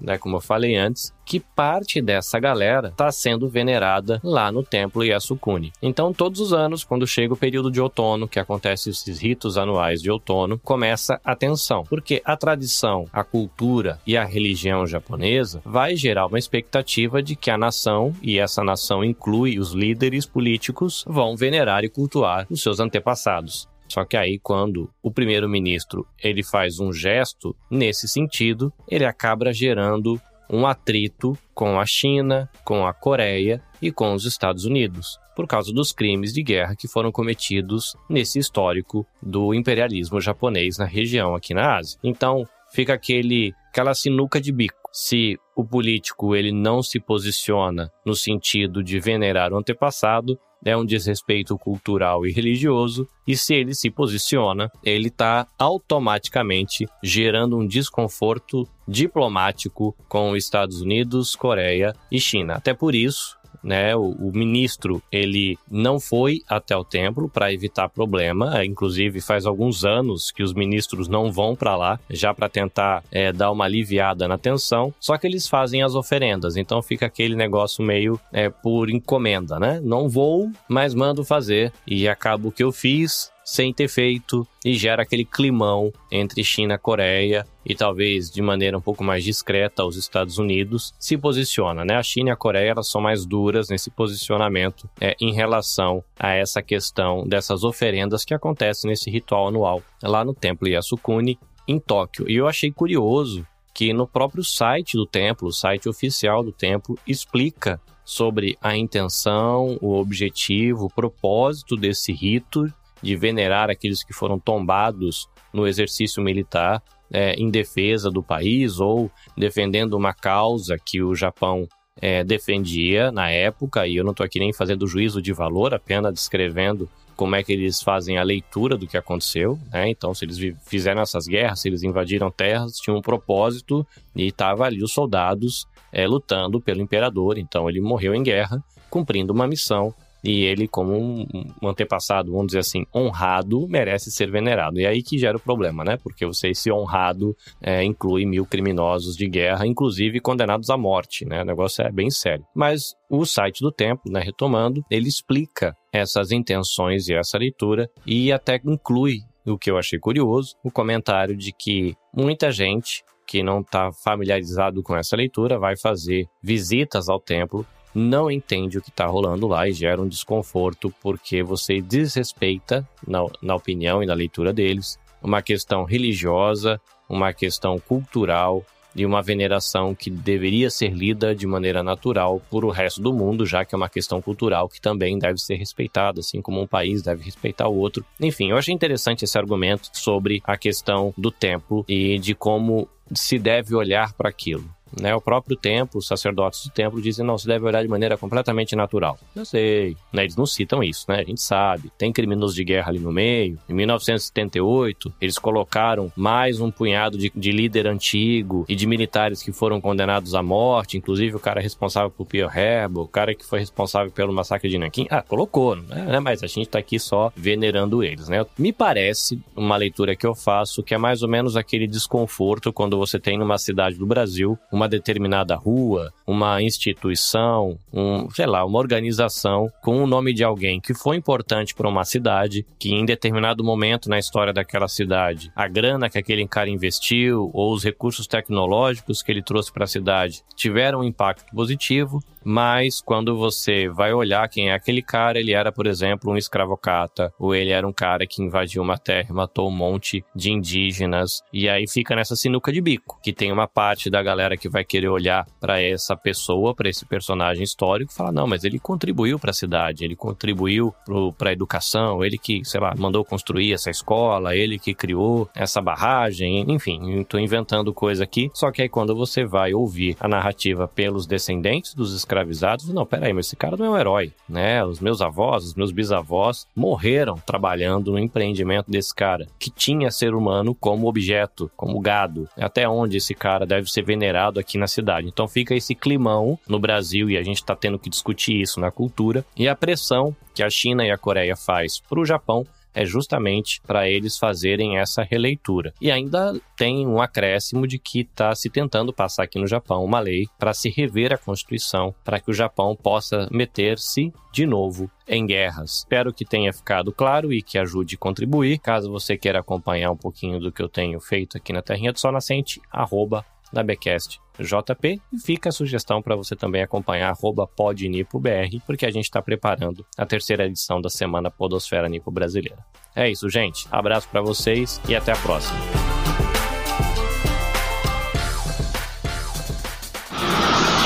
né, como eu falei antes, que parte dessa galera está sendo venerada lá no templo Yasukuni. Então, todos os anos, quando chega o período de outono, que acontece esses ritos anuais de outono, começa a tensão, porque a tradição, a cultura e a religião japonesa vai gerar uma expectativa de que a nação, e essa nação inclui os líderes políticos, vão venerar e cultuar os seus antepassados. Só que aí, quando o primeiro-ministro ele faz um gesto nesse sentido, ele acaba gerando um atrito com a China, com a Coreia e com os Estados Unidos, por causa dos crimes de guerra que foram cometidos nesse histórico do imperialismo japonês na região aqui na Ásia. Então, fica aquele aquela sinuca de bico. Se o político ele não se posiciona no sentido de venerar o antepassado, é um desrespeito cultural e religioso, e se ele se posiciona, ele está automaticamente gerando um desconforto diplomático com os Estados Unidos, Coreia e China. Até por isso, né? O, o, ministro ele não foi até o templo para evitar problema. Inclusive faz alguns anos que os ministros não vão para lá já para tentar é, dar uma aliviada na tensão. Só que eles fazem as oferendas, então fica aquele negócio meio é, por encomenda, né? Não vou, mas mando fazer e acaba o que eu fiz sem ter feito e gera aquele climão entre China e Coreia e talvez de maneira um pouco mais discreta os Estados Unidos se posiciona, né? A China e a Coreia elas são mais duras nesse posicionamento é, em relação a essa questão dessas oferendas que acontecem nesse ritual anual lá no Templo Yasukuni em Tóquio. E eu achei curioso que no próprio site do templo, o site oficial do templo, explica sobre a intenção, o objetivo, o propósito desse rito de venerar aqueles que foram tombados no exercício militar é, em defesa do país ou defendendo uma causa que o Japão é, defendia na época, e eu não estou aqui nem fazendo juízo de valor, apenas descrevendo como é que eles fazem a leitura do que aconteceu, né? Então, se eles fizeram essas guerras, se eles invadiram terras, tinha um propósito e estava ali os soldados é, lutando pelo imperador. Então, ele morreu em guerra, cumprindo uma missão e ele, como um, antepassado, vamos dizer assim, honrado, merece ser venerado. E é aí que gera o problema, né? Porque você, esse honrado, é, inclui mil criminosos de guerra, inclusive condenados à morte, né? O negócio é bem sério. Mas o site do templo, né, retomando, ele explica essas intenções e essa leitura e até inclui, o que eu achei curioso, o comentário de que muita gente que não está familiarizado com essa leitura vai fazer visitas ao templo não entende o que está rolando lá e gera um desconforto porque você desrespeita, na, na opinião e na leitura deles, uma questão religiosa, uma questão cultural e uma veneração que deveria ser lida de maneira natural por o resto do mundo, já que é uma questão cultural que também deve ser respeitada, assim como um país deve respeitar o outro. Enfim, eu achei interessante esse argumento sobre a questão do templo e de como se deve olhar para aquilo. Né? O próprio templo, os sacerdotes do templo dizem, não, se deve olhar de maneira completamente natural. Eu sei, né? eles não citam isso, né? A gente sabe. Tem criminosos de guerra ali no meio. Em 1978, eles colocaram mais um punhado de, de líder antigo e de militares que foram condenados à morte, inclusive o cara responsável por Pearl Harbor, o cara que foi responsável pelo massacre de Nanquim. Ah, colocou, né? Mas a gente tá aqui só venerando eles, né? Me parece, uma leitura que eu faço, que é mais ou menos aquele desconforto quando você tem numa cidade do Brasil uma determinada rua, uma instituição, um, sei lá, uma organização com o nome de alguém que foi importante para uma cidade, que em determinado momento na história daquela cidade, a grana que aquele cara investiu ou os recursos tecnológicos que ele trouxe para a cidade tiveram um impacto positivo mas quando você vai olhar quem é aquele cara, ele era, por exemplo, um escravocata, ou ele era um cara que invadiu uma terra matou um monte de indígenas, e aí fica nessa sinuca de bico, que tem uma parte da galera que vai querer olhar para essa pessoa, para esse personagem histórico, e falar: não, mas ele contribuiu para a cidade, ele contribuiu para a educação, ele que, sei lá, mandou construir essa escola, ele que criou essa barragem, enfim, estou inventando coisa aqui. Só que aí quando você vai ouvir a narrativa pelos descendentes dos escravizados. Não, peraí, mas esse cara não é um herói, né? Os meus avós, os meus bisavós morreram trabalhando no empreendimento desse cara, que tinha ser humano como objeto, como gado. Até onde esse cara deve ser venerado aqui na cidade. Então fica esse climão no Brasil e a gente está tendo que discutir isso na cultura e a pressão que a China e a Coreia faz para o Japão é justamente para eles fazerem essa releitura. E ainda tem um acréscimo de que está se tentando passar aqui no Japão uma lei para se rever a Constituição, para que o Japão possa meter-se de novo em guerras. Espero que tenha ficado claro e que ajude a contribuir. Caso você queira acompanhar um pouquinho do que eu tenho feito aqui na Terrinha do Sol Nascente, arroba na Becast JP e fica a sugestão para você também acompanhar podnipobr, porque a gente está preparando a terceira edição da Semana Podosfera Nipo Brasileira. É isso, gente. Abraço para vocês e até a próxima.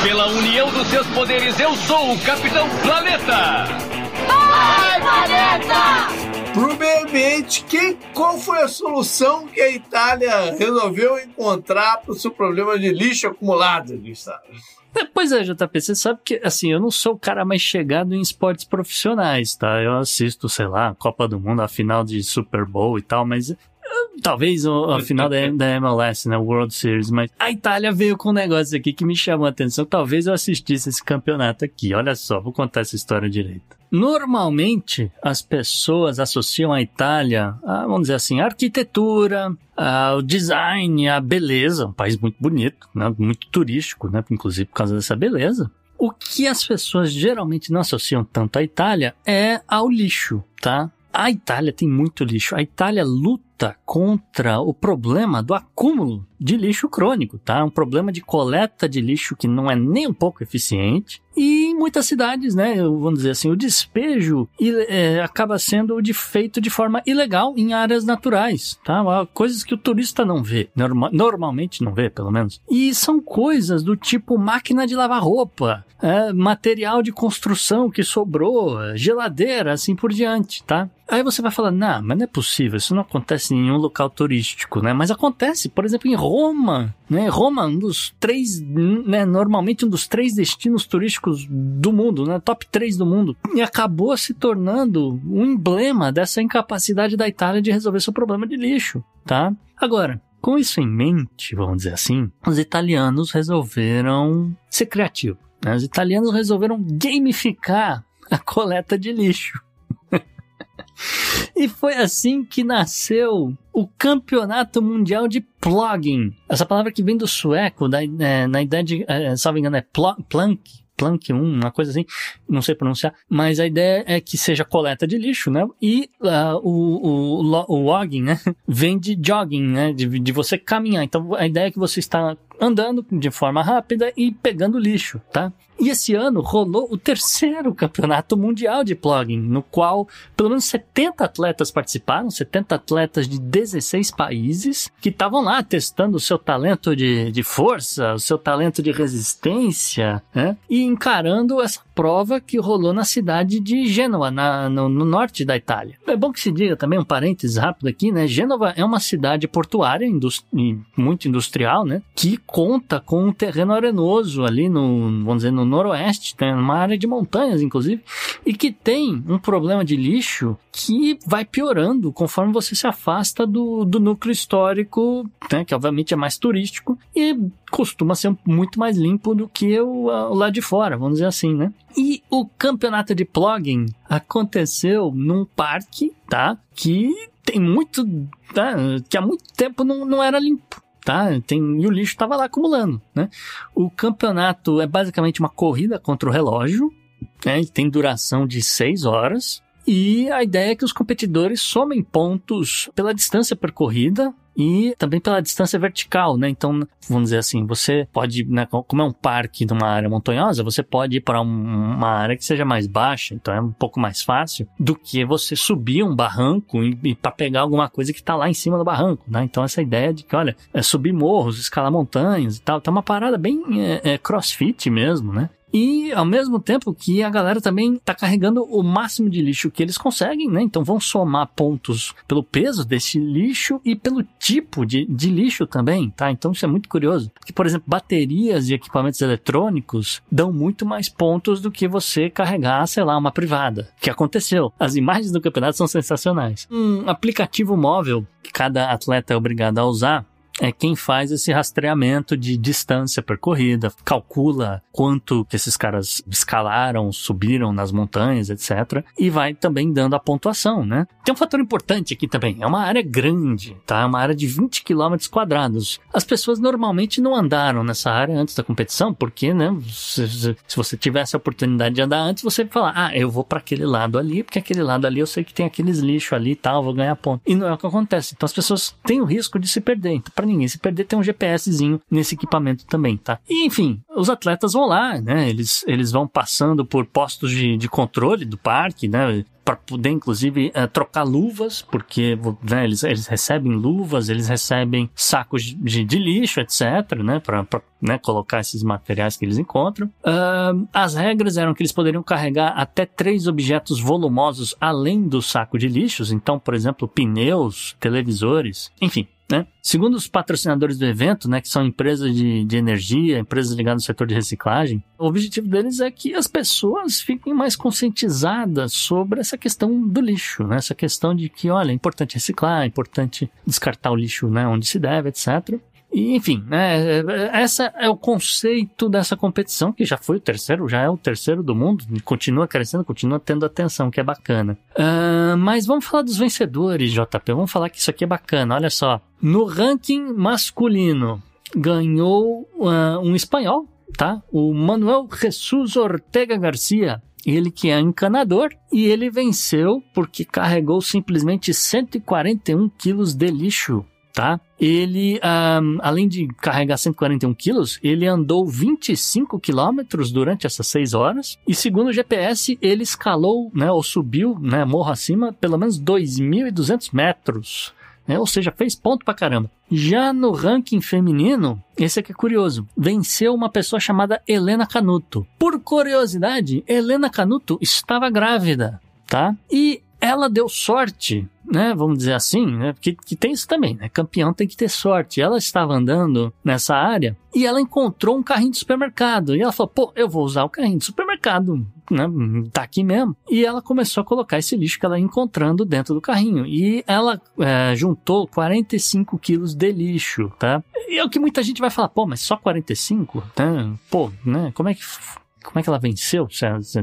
Pela união dos seus poderes, eu sou o Capitão Planeta! Vai, Planeta! Para o meio ambiente, quem, qual foi a solução que a Itália resolveu encontrar para o seu problema de lixo acumulado, Gustavo? É, pois é, JP, você sabe que, assim, eu não sou o cara mais chegado em esportes profissionais, tá? Eu assisto, sei lá, Copa do Mundo, a final de Super Bowl e tal, mas talvez a final da, da MLS, né, World Series, mas a Itália veio com um negócio aqui que me chamou a atenção. Talvez eu assistisse esse campeonato aqui. Olha só, vou contar essa história direito. Normalmente, as pessoas associam a Itália a, vamos dizer assim, a arquitetura, o design, a beleza. Um país muito bonito, né, muito turístico, né, inclusive por causa dessa beleza. O que as pessoas geralmente não associam tanto à Itália é ao lixo, tá? A Itália tem muito lixo. A Itália luta contra o problema do acúmulo de lixo crônico, tá? Um problema de coleta de lixo que não é nem um pouco eficiente. E em muitas cidades, né, vamos dizer assim, o despejo é, acaba sendo de, feito de forma ilegal em áreas naturais, tá? Coisas que o turista não vê, norma, normalmente não vê, pelo menos. E são coisas do tipo máquina de lavar roupa, é, material de construção que sobrou, geladeira, assim por diante, tá? Aí você vai falar, não, mas não é possível, isso não acontece em nenhum local turístico, né? Mas acontece, por exemplo, em Roma, né? Roma, um dos três, né? Normalmente um dos três destinos turísticos do mundo, né? Top 3 do mundo. E acabou se tornando um emblema dessa incapacidade da Itália de resolver seu problema de lixo, tá? Agora, com isso em mente, vamos dizer assim, os italianos resolveram ser criativos. Né? Os italianos resolveram gamificar a coleta de lixo. E foi assim que nasceu o Campeonato Mundial de Plugging. Essa palavra que vem do sueco, da, é, na idade, é, salvo engano, é plunk, Planck 1, uma coisa assim, não sei pronunciar, mas a ideia é que seja coleta de lixo, né? E uh, o, o, o logging, né? Vem de jogging, né? De, de você caminhar. Então a ideia é que você está andando de forma rápida e pegando lixo, tá? E esse ano rolou o terceiro campeonato mundial de plugging, no qual pelo menos 70 atletas participaram, 70 atletas de 16 países, que estavam lá testando o seu talento de, de força, o seu talento de resistência, né? E encarando essa prova que rolou na cidade de Gênova, na, no, no, norte da Itália. É bom que se diga também, um parênteses rápido aqui, né? Gênova é uma cidade portuária, muito industrial, né? Que conta com um terreno arenoso ali no, vamos dizer, no noroeste, tem uma área de montanhas, inclusive, e que tem um problema de lixo que vai piorando conforme você se afasta do, do núcleo histórico, né, que obviamente é mais turístico e costuma ser muito mais limpo do que o, o lado de fora, vamos dizer assim, né? E o campeonato de plugging aconteceu num parque, tá? Que tem muito, tá? Que há muito tempo não, não era limpo tá? Tem, e o lixo estava lá acumulando, né? O campeonato é basicamente uma corrida contra o relógio, né? Tem duração de seis horas. E a ideia é que os competidores somem pontos pela distância percorrida e também pela distância vertical, né? Então, vamos dizer assim, você pode, né, como é um parque numa área montanhosa, você pode ir para um, uma área que seja mais baixa, então é um pouco mais fácil do que você subir um barranco e, e para pegar alguma coisa que está lá em cima do barranco, né? Então, essa ideia de que, olha, é subir morros, escalar montanhas e tal, tá uma parada bem é, é, crossfit mesmo, né? E ao mesmo tempo que a galera também está carregando o máximo de lixo que eles conseguem, né? Então vão somar pontos pelo peso desse lixo e pelo tipo de, de lixo também, tá? Então isso é muito curioso. Porque, por exemplo, baterias e equipamentos eletrônicos dão muito mais pontos do que você carregar, sei lá, uma privada. Que aconteceu. As imagens do campeonato são sensacionais. Um aplicativo móvel que cada atleta é obrigado a usar é quem faz esse rastreamento de distância percorrida, calcula quanto esses caras escalaram, subiram nas montanhas, etc. E vai também dando a pontuação, né? Tem um fator importante aqui também, é uma área grande, tá? É uma área de 20 km quadrados. As pessoas normalmente não andaram nessa área antes da competição, porque, né, se, se você tivesse a oportunidade de andar antes, você falar, ah, eu vou para aquele lado ali, porque aquele lado ali eu sei que tem aqueles lixos ali e tal, vou ganhar ponto. E não é o que acontece. Então as pessoas têm o risco de se perder. Então, para ninguém se perder, tem um GPSzinho nesse equipamento também, tá? E, enfim, os atletas vão lá, né? Eles, eles vão passando por postos de, de controle do parque, né? para poder, inclusive, uh, trocar luvas, porque né, eles, eles recebem luvas, eles recebem sacos de, de lixo, etc., né, para né, colocar esses materiais que eles encontram. Uh, as regras eram que eles poderiam carregar até três objetos volumosos além do saco de lixos, então, por exemplo, pneus, televisores, enfim. Né? Segundo os patrocinadores do evento, né, que são empresas de, de energia, empresas ligadas ao setor de reciclagem, o objetivo deles é que as pessoas fiquem mais conscientizadas sobre essa questão do lixo, né? essa questão de que, olha, é importante reciclar, é importante descartar o lixo né, onde se deve, etc. E, enfim, né, essa é o conceito dessa competição, que já foi o terceiro, já é o terceiro do mundo, continua crescendo, continua tendo atenção, que é bacana. Uh, mas vamos falar dos vencedores, JP, vamos falar que isso aqui é bacana, olha só. No ranking masculino, ganhou uh, um espanhol, tá? O Manuel Jesus Ortega Garcia, ele que é encanador, e ele venceu porque carregou simplesmente 141 quilos de lixo tá? Ele, um, além de carregar 141 quilos, ele andou 25 quilômetros durante essas 6 horas. E segundo o GPS, ele escalou, né, ou subiu, né, morro acima, pelo menos 2.200 metros. Né? Ou seja, fez ponto pra caramba. Já no ranking feminino, esse aqui é curioso. Venceu uma pessoa chamada Helena Canuto. Por curiosidade, Helena Canuto estava grávida, tá? E ela deu sorte né, vamos dizer assim, né, porque que tem isso também, né, campeão tem que ter sorte. Ela estava andando nessa área e ela encontrou um carrinho de supermercado. E ela falou, pô, eu vou usar o carrinho de supermercado, né, tá aqui mesmo. E ela começou a colocar esse lixo que ela ia encontrando dentro do carrinho. E ela é, juntou 45 quilos de lixo, tá? E é o que muita gente vai falar, pô, mas só 45? Tá? Pô, né, como é que como é que ela venceu?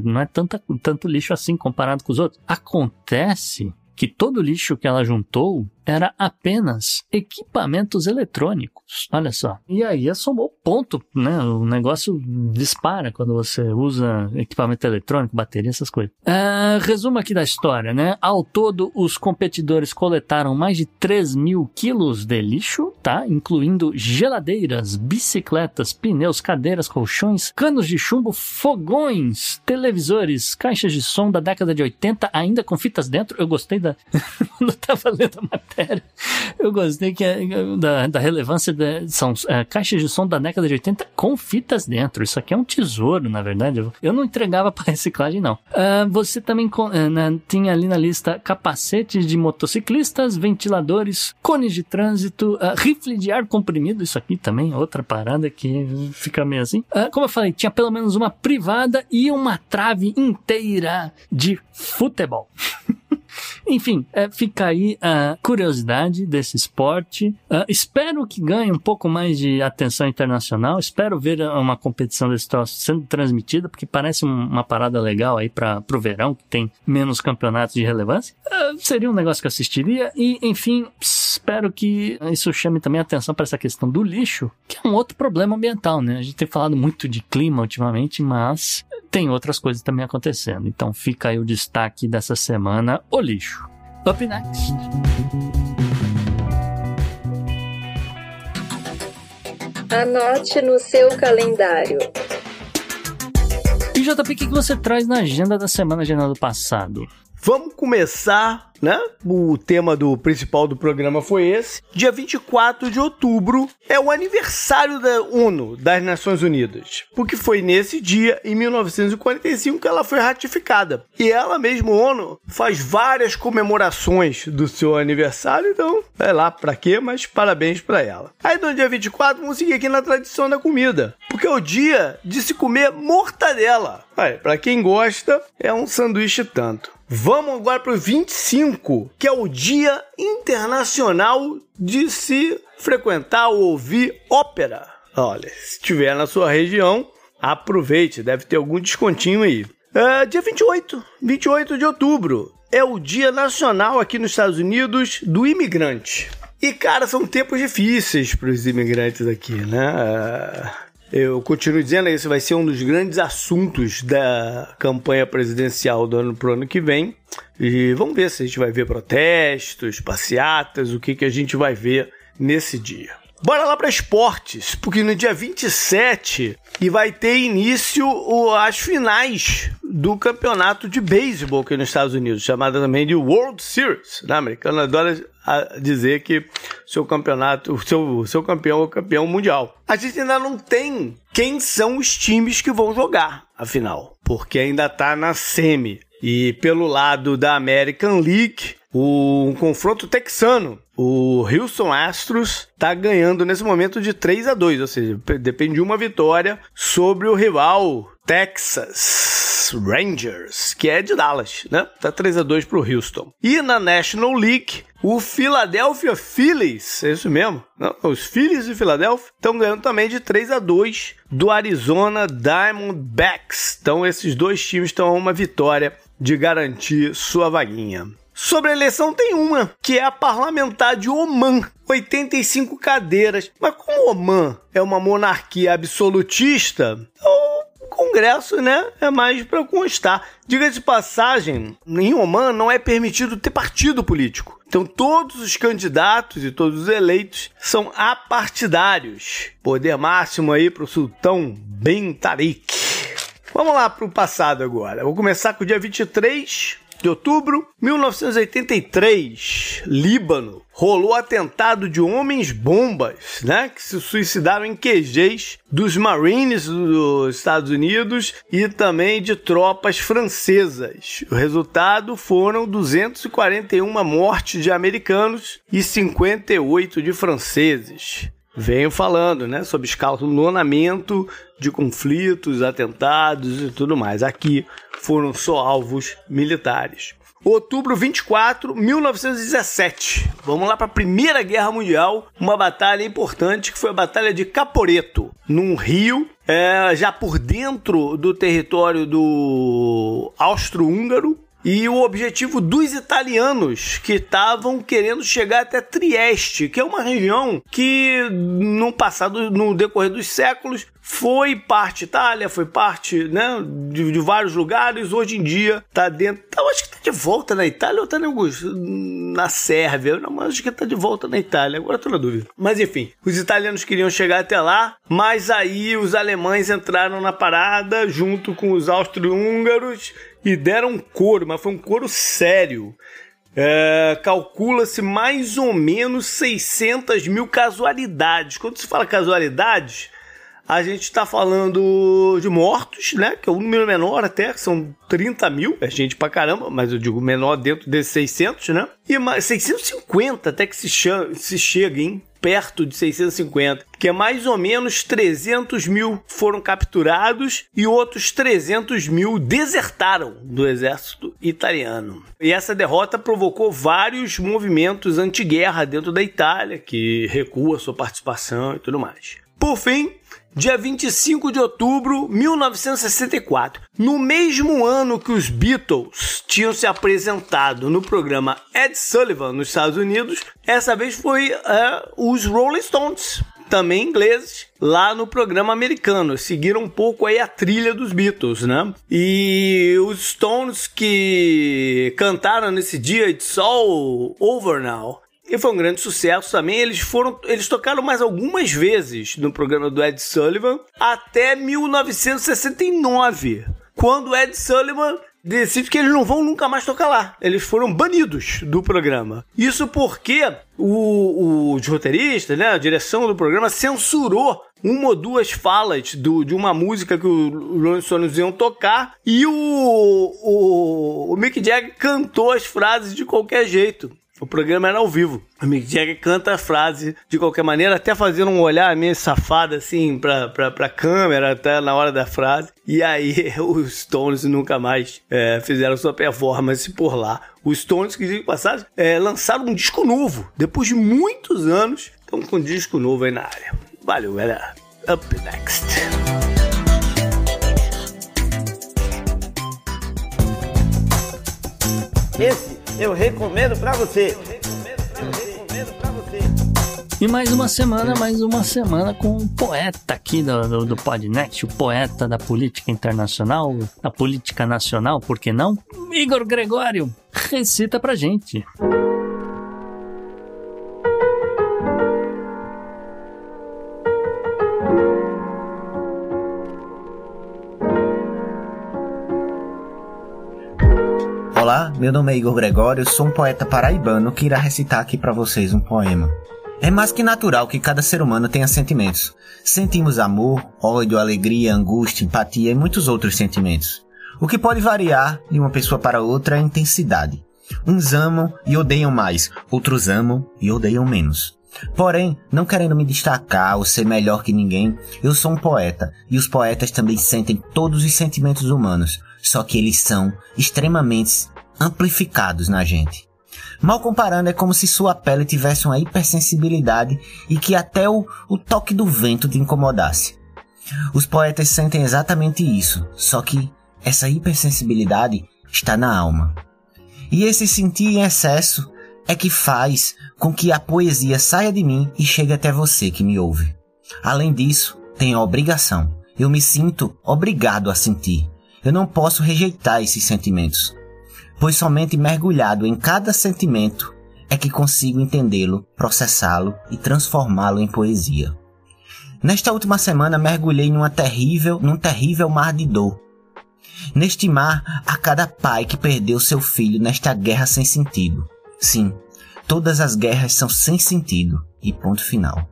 Não é tanta, tanto lixo assim comparado com os outros. Acontece que todo o lixo que ela juntou era apenas equipamentos eletrônicos. Olha só. E aí somou ponto, né? O negócio dispara quando você usa equipamento eletrônico, bateria, essas coisas. Uh, resumo aqui da história, né? Ao todo, os competidores coletaram mais de 3 mil quilos de lixo, tá? Incluindo geladeiras, bicicletas, pneus, cadeiras, colchões, canos de chumbo, fogões, televisores, caixas de som da década de 80, ainda com fitas dentro. Eu gostei da. Quando eu tava lendo a matéria matéria. Eu gostei que é, da, da relevância de, são é, caixas de som da década de 80 com fitas dentro. Isso aqui é um tesouro, na verdade. Eu não entregava para reciclagem, não. Uh, você também uh, né, tinha ali na lista capacetes de motociclistas, ventiladores, cones de trânsito, uh, rifle de ar comprimido. Isso aqui também, outra parada que fica meio assim. como eu falei, tinha pelo menos uma privada e uma trave inteira de futebol. Enfim, é, fica aí a curiosidade desse esporte. Uh, espero que ganhe um pouco mais de atenção internacional. Espero ver uma competição desse troço sendo transmitida, porque parece uma parada legal aí para o verão, que tem menos campeonatos de relevância. Uh, seria um negócio que eu assistiria. E, enfim, espero que isso chame também atenção para essa questão do lixo, que é um outro problema ambiental, né? A gente tem falado muito de clima ultimamente, mas tem outras coisas também acontecendo. Então fica aí o destaque dessa semana, o lixo. Up next. Anote no seu calendário. E JP, o que você traz na agenda da semana, agenda do passado? Vamos começar, né? O tema do principal do programa foi esse. Dia 24 de outubro é o aniversário da ONU, das Nações Unidas, porque foi nesse dia, em 1945, que ela foi ratificada. E ela mesma, ONU, faz várias comemorações do seu aniversário, então, vai lá pra quê, mas parabéns pra ela. Aí no dia 24, vamos seguir aqui na tradição da comida, porque é o dia de se comer mortadela. Aí, pra quem gosta, é um sanduíche tanto. Vamos agora pro 25 5, que é o Dia Internacional de se frequentar ou ouvir ópera. Olha, se tiver na sua região, aproveite, deve ter algum descontinho aí. É, dia 28, 28 de outubro, é o Dia Nacional aqui nos Estados Unidos do Imigrante. E, cara, são tempos difíceis para os imigrantes aqui, né? É, eu continuo dizendo, esse vai ser um dos grandes assuntos da campanha presidencial do ano pro ano que vem. E vamos ver se a gente vai ver protestos, passeatas, o que, que a gente vai ver nesse dia. Bora lá para esportes, porque no dia 27 e vai ter início as finais do campeonato de beisebol aqui nos Estados Unidos, chamada também de World Series. Né? O americano adora dizer que seu campeonato, o seu, seu campeão é o campeão mundial. A gente ainda não tem quem são os times que vão jogar a final, porque ainda está na semi. E pelo lado da American League, o um confronto texano o Houston Astros está ganhando nesse momento de 3 a 2, ou seja, depende de uma vitória sobre o rival Texas Rangers, que é de Dallas, né? Tá 3 a 2 pro Houston. E na National League, o Philadelphia Phillies, é isso mesmo? Não, os Phillies de Philadelphia estão ganhando também de 3 a 2 do Arizona Diamondbacks. Então esses dois times estão a uma vitória de garantir sua vaguinha. Sobre a eleição tem uma, que é a parlamentar de Oman, 85 cadeiras. Mas como Oman é uma monarquia absolutista, o Congresso, né, é mais para constar. Diga de passagem, em Oman não é permitido ter partido político. Então todos os candidatos e todos os eleitos são apartidários. Poder máximo aí para o sultão Ben Tariq. Vamos lá para o passado agora. Vou começar com o dia 23 de outubro, 1983, Líbano. Rolou atentado de homens-bombas, né? Que se suicidaram em QGs dos Marines dos Estados Unidos e também de tropas francesas. O resultado foram 241 mortes de americanos e 58 de franceses venho falando, né, sobre escalonamento de conflitos, atentados e tudo mais. Aqui foram só alvos militares. Outubro 24, 1917. Vamos lá para a Primeira Guerra Mundial, uma batalha importante que foi a Batalha de Caporeto, num rio, é, já por dentro do território do Austro-Húngaro, e o objetivo dos italianos que estavam querendo chegar até Trieste, que é uma região que no passado, no decorrer dos séculos, foi parte Itália, foi parte né, de, de vários lugares, hoje em dia está dentro. Eu acho que está de volta na Itália ou está na Sérvia? Não, acho que está de volta na Itália, agora estou na dúvida. Mas enfim, os italianos queriam chegar até lá, mas aí os alemães entraram na parada junto com os austro-húngaros e deram um coro, mas foi um coro sério. É, Calcula-se mais ou menos 600 mil casualidades. Quando se fala casualidades, a gente está falando de mortos, né? Que é um número menor até, que são 30 mil. É gente pra caramba, mas eu digo menor dentro desses 600, né? E mais 650 até que se, se chega, hein? perto de 650, que é mais ou menos 300 mil foram capturados e outros 300 mil desertaram do exército italiano. E essa derrota provocou vários movimentos anti-guerra dentro da Itália, que recua sua participação e tudo mais. Por fim, dia 25 de outubro de 1964. No mesmo ano que os Beatles tinham se apresentado no programa Ed Sullivan nos Estados Unidos, essa vez foi uh, os Rolling Stones, também ingleses, lá no programa americano. Seguiram um pouco aí a trilha dos Beatles, né? E os Stones que cantaram nesse dia It's All Over Now e foi um grande sucesso também. Eles foram, eles tocaram mais algumas vezes no programa do Ed Sullivan até 1969, quando Ed Sullivan decide que eles não vão nunca mais tocar lá. Eles foram banidos do programa. Isso porque o, o roteirista, né, a direção do programa censurou uma ou duas falas do, de uma música que os Rolling Stones iam tocar e o, o, o Mick Jagger cantou as frases de qualquer jeito. O programa era ao vivo. O Mick Jagger canta a frase de qualquer maneira, até fazendo um olhar meio safado assim pra, pra, pra câmera, até na hora da frase. E aí os Stones nunca mais é, fizeram sua performance por lá. Os Stones, que de passagem, é, lançaram um disco novo. Depois de muitos anos, estão com um disco novo aí na área. Valeu, galera. Up next. Esse eu recomendo para você. E mais uma semana, mais uma semana com um poeta aqui do, do, do Podnext, o poeta da política internacional, da política nacional, por que não? Igor Gregório, recita pra gente. Meu nome é Igor Gregório, sou um poeta paraibano que irá recitar aqui para vocês um poema. É mais que natural que cada ser humano tenha sentimentos. Sentimos amor, ódio, alegria, angústia, empatia e muitos outros sentimentos. O que pode variar de uma pessoa para outra é a intensidade. Uns amam e odeiam mais, outros amam e odeiam menos. Porém, não querendo me destacar ou ser melhor que ninguém, eu sou um poeta e os poetas também sentem todos os sentimentos humanos, só que eles são extremamente amplificados na gente. Mal comparando, é como se sua pele tivesse uma hipersensibilidade e que até o, o toque do vento te incomodasse. Os poetas sentem exatamente isso, só que essa hipersensibilidade está na alma. E esse sentir em excesso é que faz com que a poesia saia de mim e chegue até você que me ouve. Além disso, tenho a obrigação. Eu me sinto obrigado a sentir. Eu não posso rejeitar esses sentimentos, pois somente mergulhado em cada sentimento é que consigo entendê-lo, processá-lo e transformá-lo em poesia. Nesta última semana mergulhei numa terrível, num terrível mar de dor. Neste mar, há cada pai que perdeu seu filho nesta guerra sem sentido. Sim, todas as guerras são sem sentido e ponto final.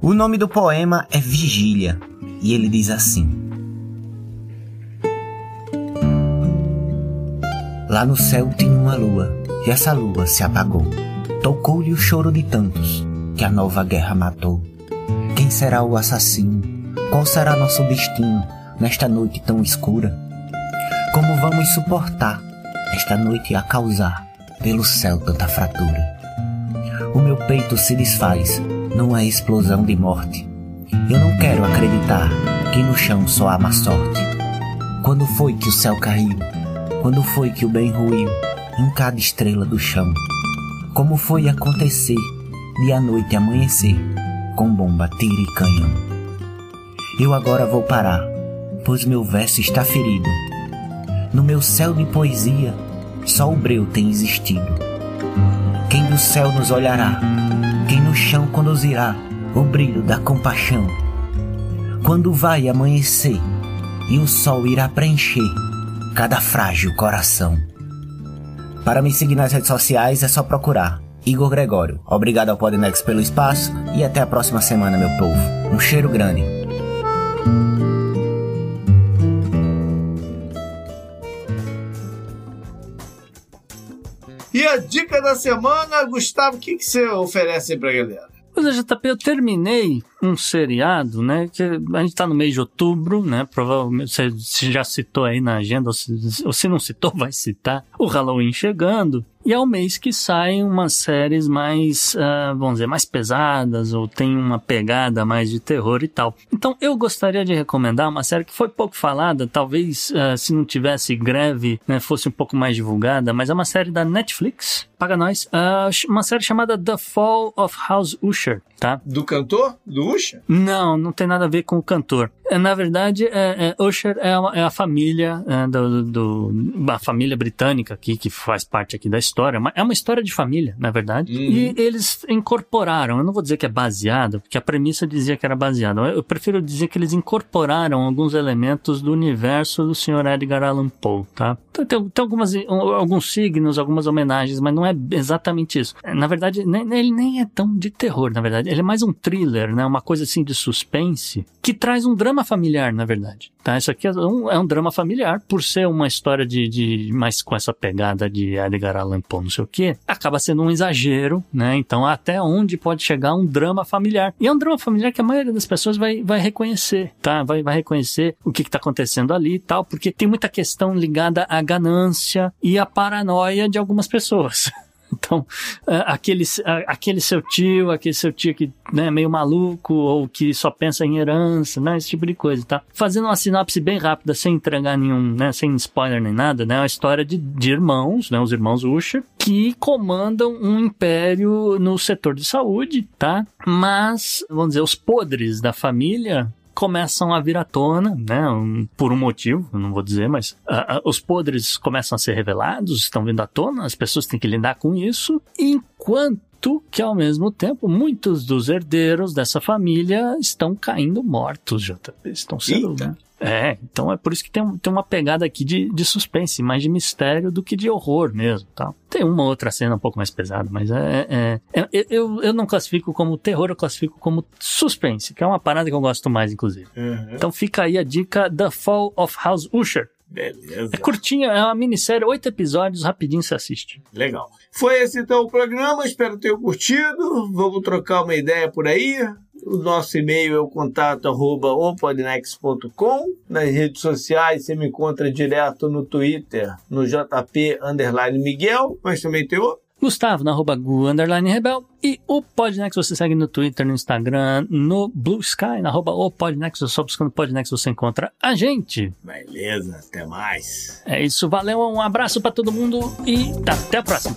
O nome do poema é Vigília e ele diz assim: Lá no céu tinha uma lua, e essa lua se apagou. Tocou-lhe o choro de tantos, que a nova guerra matou. Quem será o assassino? Qual será nosso destino nesta noite tão escura? Como vamos suportar esta noite a causar pelo céu tanta fratura? O meu peito se desfaz numa explosão de morte. Eu não quero acreditar que no chão só há má sorte. Quando foi que o céu caiu? Quando foi que o bem ruiu em cada estrela do chão? Como foi acontecer de a noite amanhecer com bomba, tiro e canhão? Eu agora vou parar, pois meu verso está ferido. No meu céu de poesia, só o breu tem existido. Quem do céu nos olhará? Quem no chão conduzirá o brilho da compaixão? Quando vai amanhecer e o sol irá preencher cada frágil coração. Para me seguir nas redes sociais é só procurar Igor Gregório. Obrigado ao Podnex pelo espaço e até a próxima semana, meu povo. Um cheiro grande. E a dica da semana, Gustavo, o que, que você oferece aí pra galera? Pois é, JP, eu terminei um seriado, né? Que a gente tá no mês de outubro, né? Provavelmente você já citou aí na agenda, ou se, ou se não citou, vai citar. O Halloween chegando. E é o mês que saem umas séries mais, uh, vamos dizer, mais pesadas ou tem uma pegada mais de terror e tal. Então eu gostaria de recomendar uma série que foi pouco falada, talvez uh, se não tivesse greve, né, fosse um pouco mais divulgada, mas é uma série da Netflix, paga nós, uh, uma série chamada The Fall of House Usher, tá? Do cantor? Do Usher? Não, não tem nada a ver com o cantor. É, na verdade, é, é, Usher é, uma, é a família é, do, do, a família britânica aqui que faz parte aqui da história. É uma história de família, na verdade. Uhum. E eles incorporaram. Eu não vou dizer que é baseado, porque a premissa dizia que era baseado. Eu prefiro dizer que eles incorporaram alguns elementos do universo do Sr. Edgar Allan Poe, tá? Tem, tem algumas, alguns signos, algumas homenagens, mas não é exatamente isso. Na verdade, ele nem é tão de terror, na verdade. Ele é mais um thriller, né? Uma coisa assim de suspense que traz um drama familiar, na verdade. Tá? Isso aqui é um, é um drama familiar, por ser uma história de, de mais com essa pegada de Edgar Allan Poe, não sei o que, acaba sendo um exagero, né? Então, até onde pode chegar um drama familiar? E é um drama familiar que a maioria das pessoas vai, vai reconhecer, tá? Vai, vai reconhecer o que está acontecendo ali e tal, porque tem muita questão ligada à ganância e à paranoia de algumas pessoas. Então, aquele, aquele seu tio, aquele seu tio que né, é meio maluco ou que só pensa em herança, né, esse tipo de coisa, tá? Fazendo uma sinopse bem rápida, sem entregar nenhum, né, sem spoiler nem nada, né, é uma história de, de irmãos, né, os irmãos Usher, que comandam um império no setor de saúde, tá? Mas, vamos dizer, os podres da família começam a vir à tona, né? Um, por um motivo, não vou dizer, mas uh, uh, os podres começam a ser revelados, estão vindo à tona, as pessoas têm que lidar com isso, enquanto que ao mesmo tempo muitos dos herdeiros dessa família estão caindo mortos, JP. Estão sendo. Eita. É, então é por isso que tem, tem uma pegada aqui de, de suspense, mais de mistério do que de horror mesmo, tal. Tem uma outra cena um pouco mais pesada, mas é, é, é eu, eu não classifico como terror, eu classifico como suspense, que é uma parada que eu gosto mais, inclusive. Uhum. Então fica aí a dica The Fall of House Usher. Beleza. É curtinha, é uma minissérie, oito episódios, rapidinho se assiste. Legal. Foi esse então o programa, espero ter curtido. Vamos trocar uma ideia por aí. O nosso e-mail é o contato arroba opodnex.com. Nas redes sociais você me encontra direto no Twitter, no JP Underline Miguel, mas também tem outro. Gustavo, na arroba Gu, underline Rebel. E o Podnext você segue no Twitter, no Instagram, no Blue Sky, na arroba o Podnext. Só buscando Podnext você encontra a gente. Beleza, até mais. É isso, valeu, um abraço para todo mundo e até a próxima.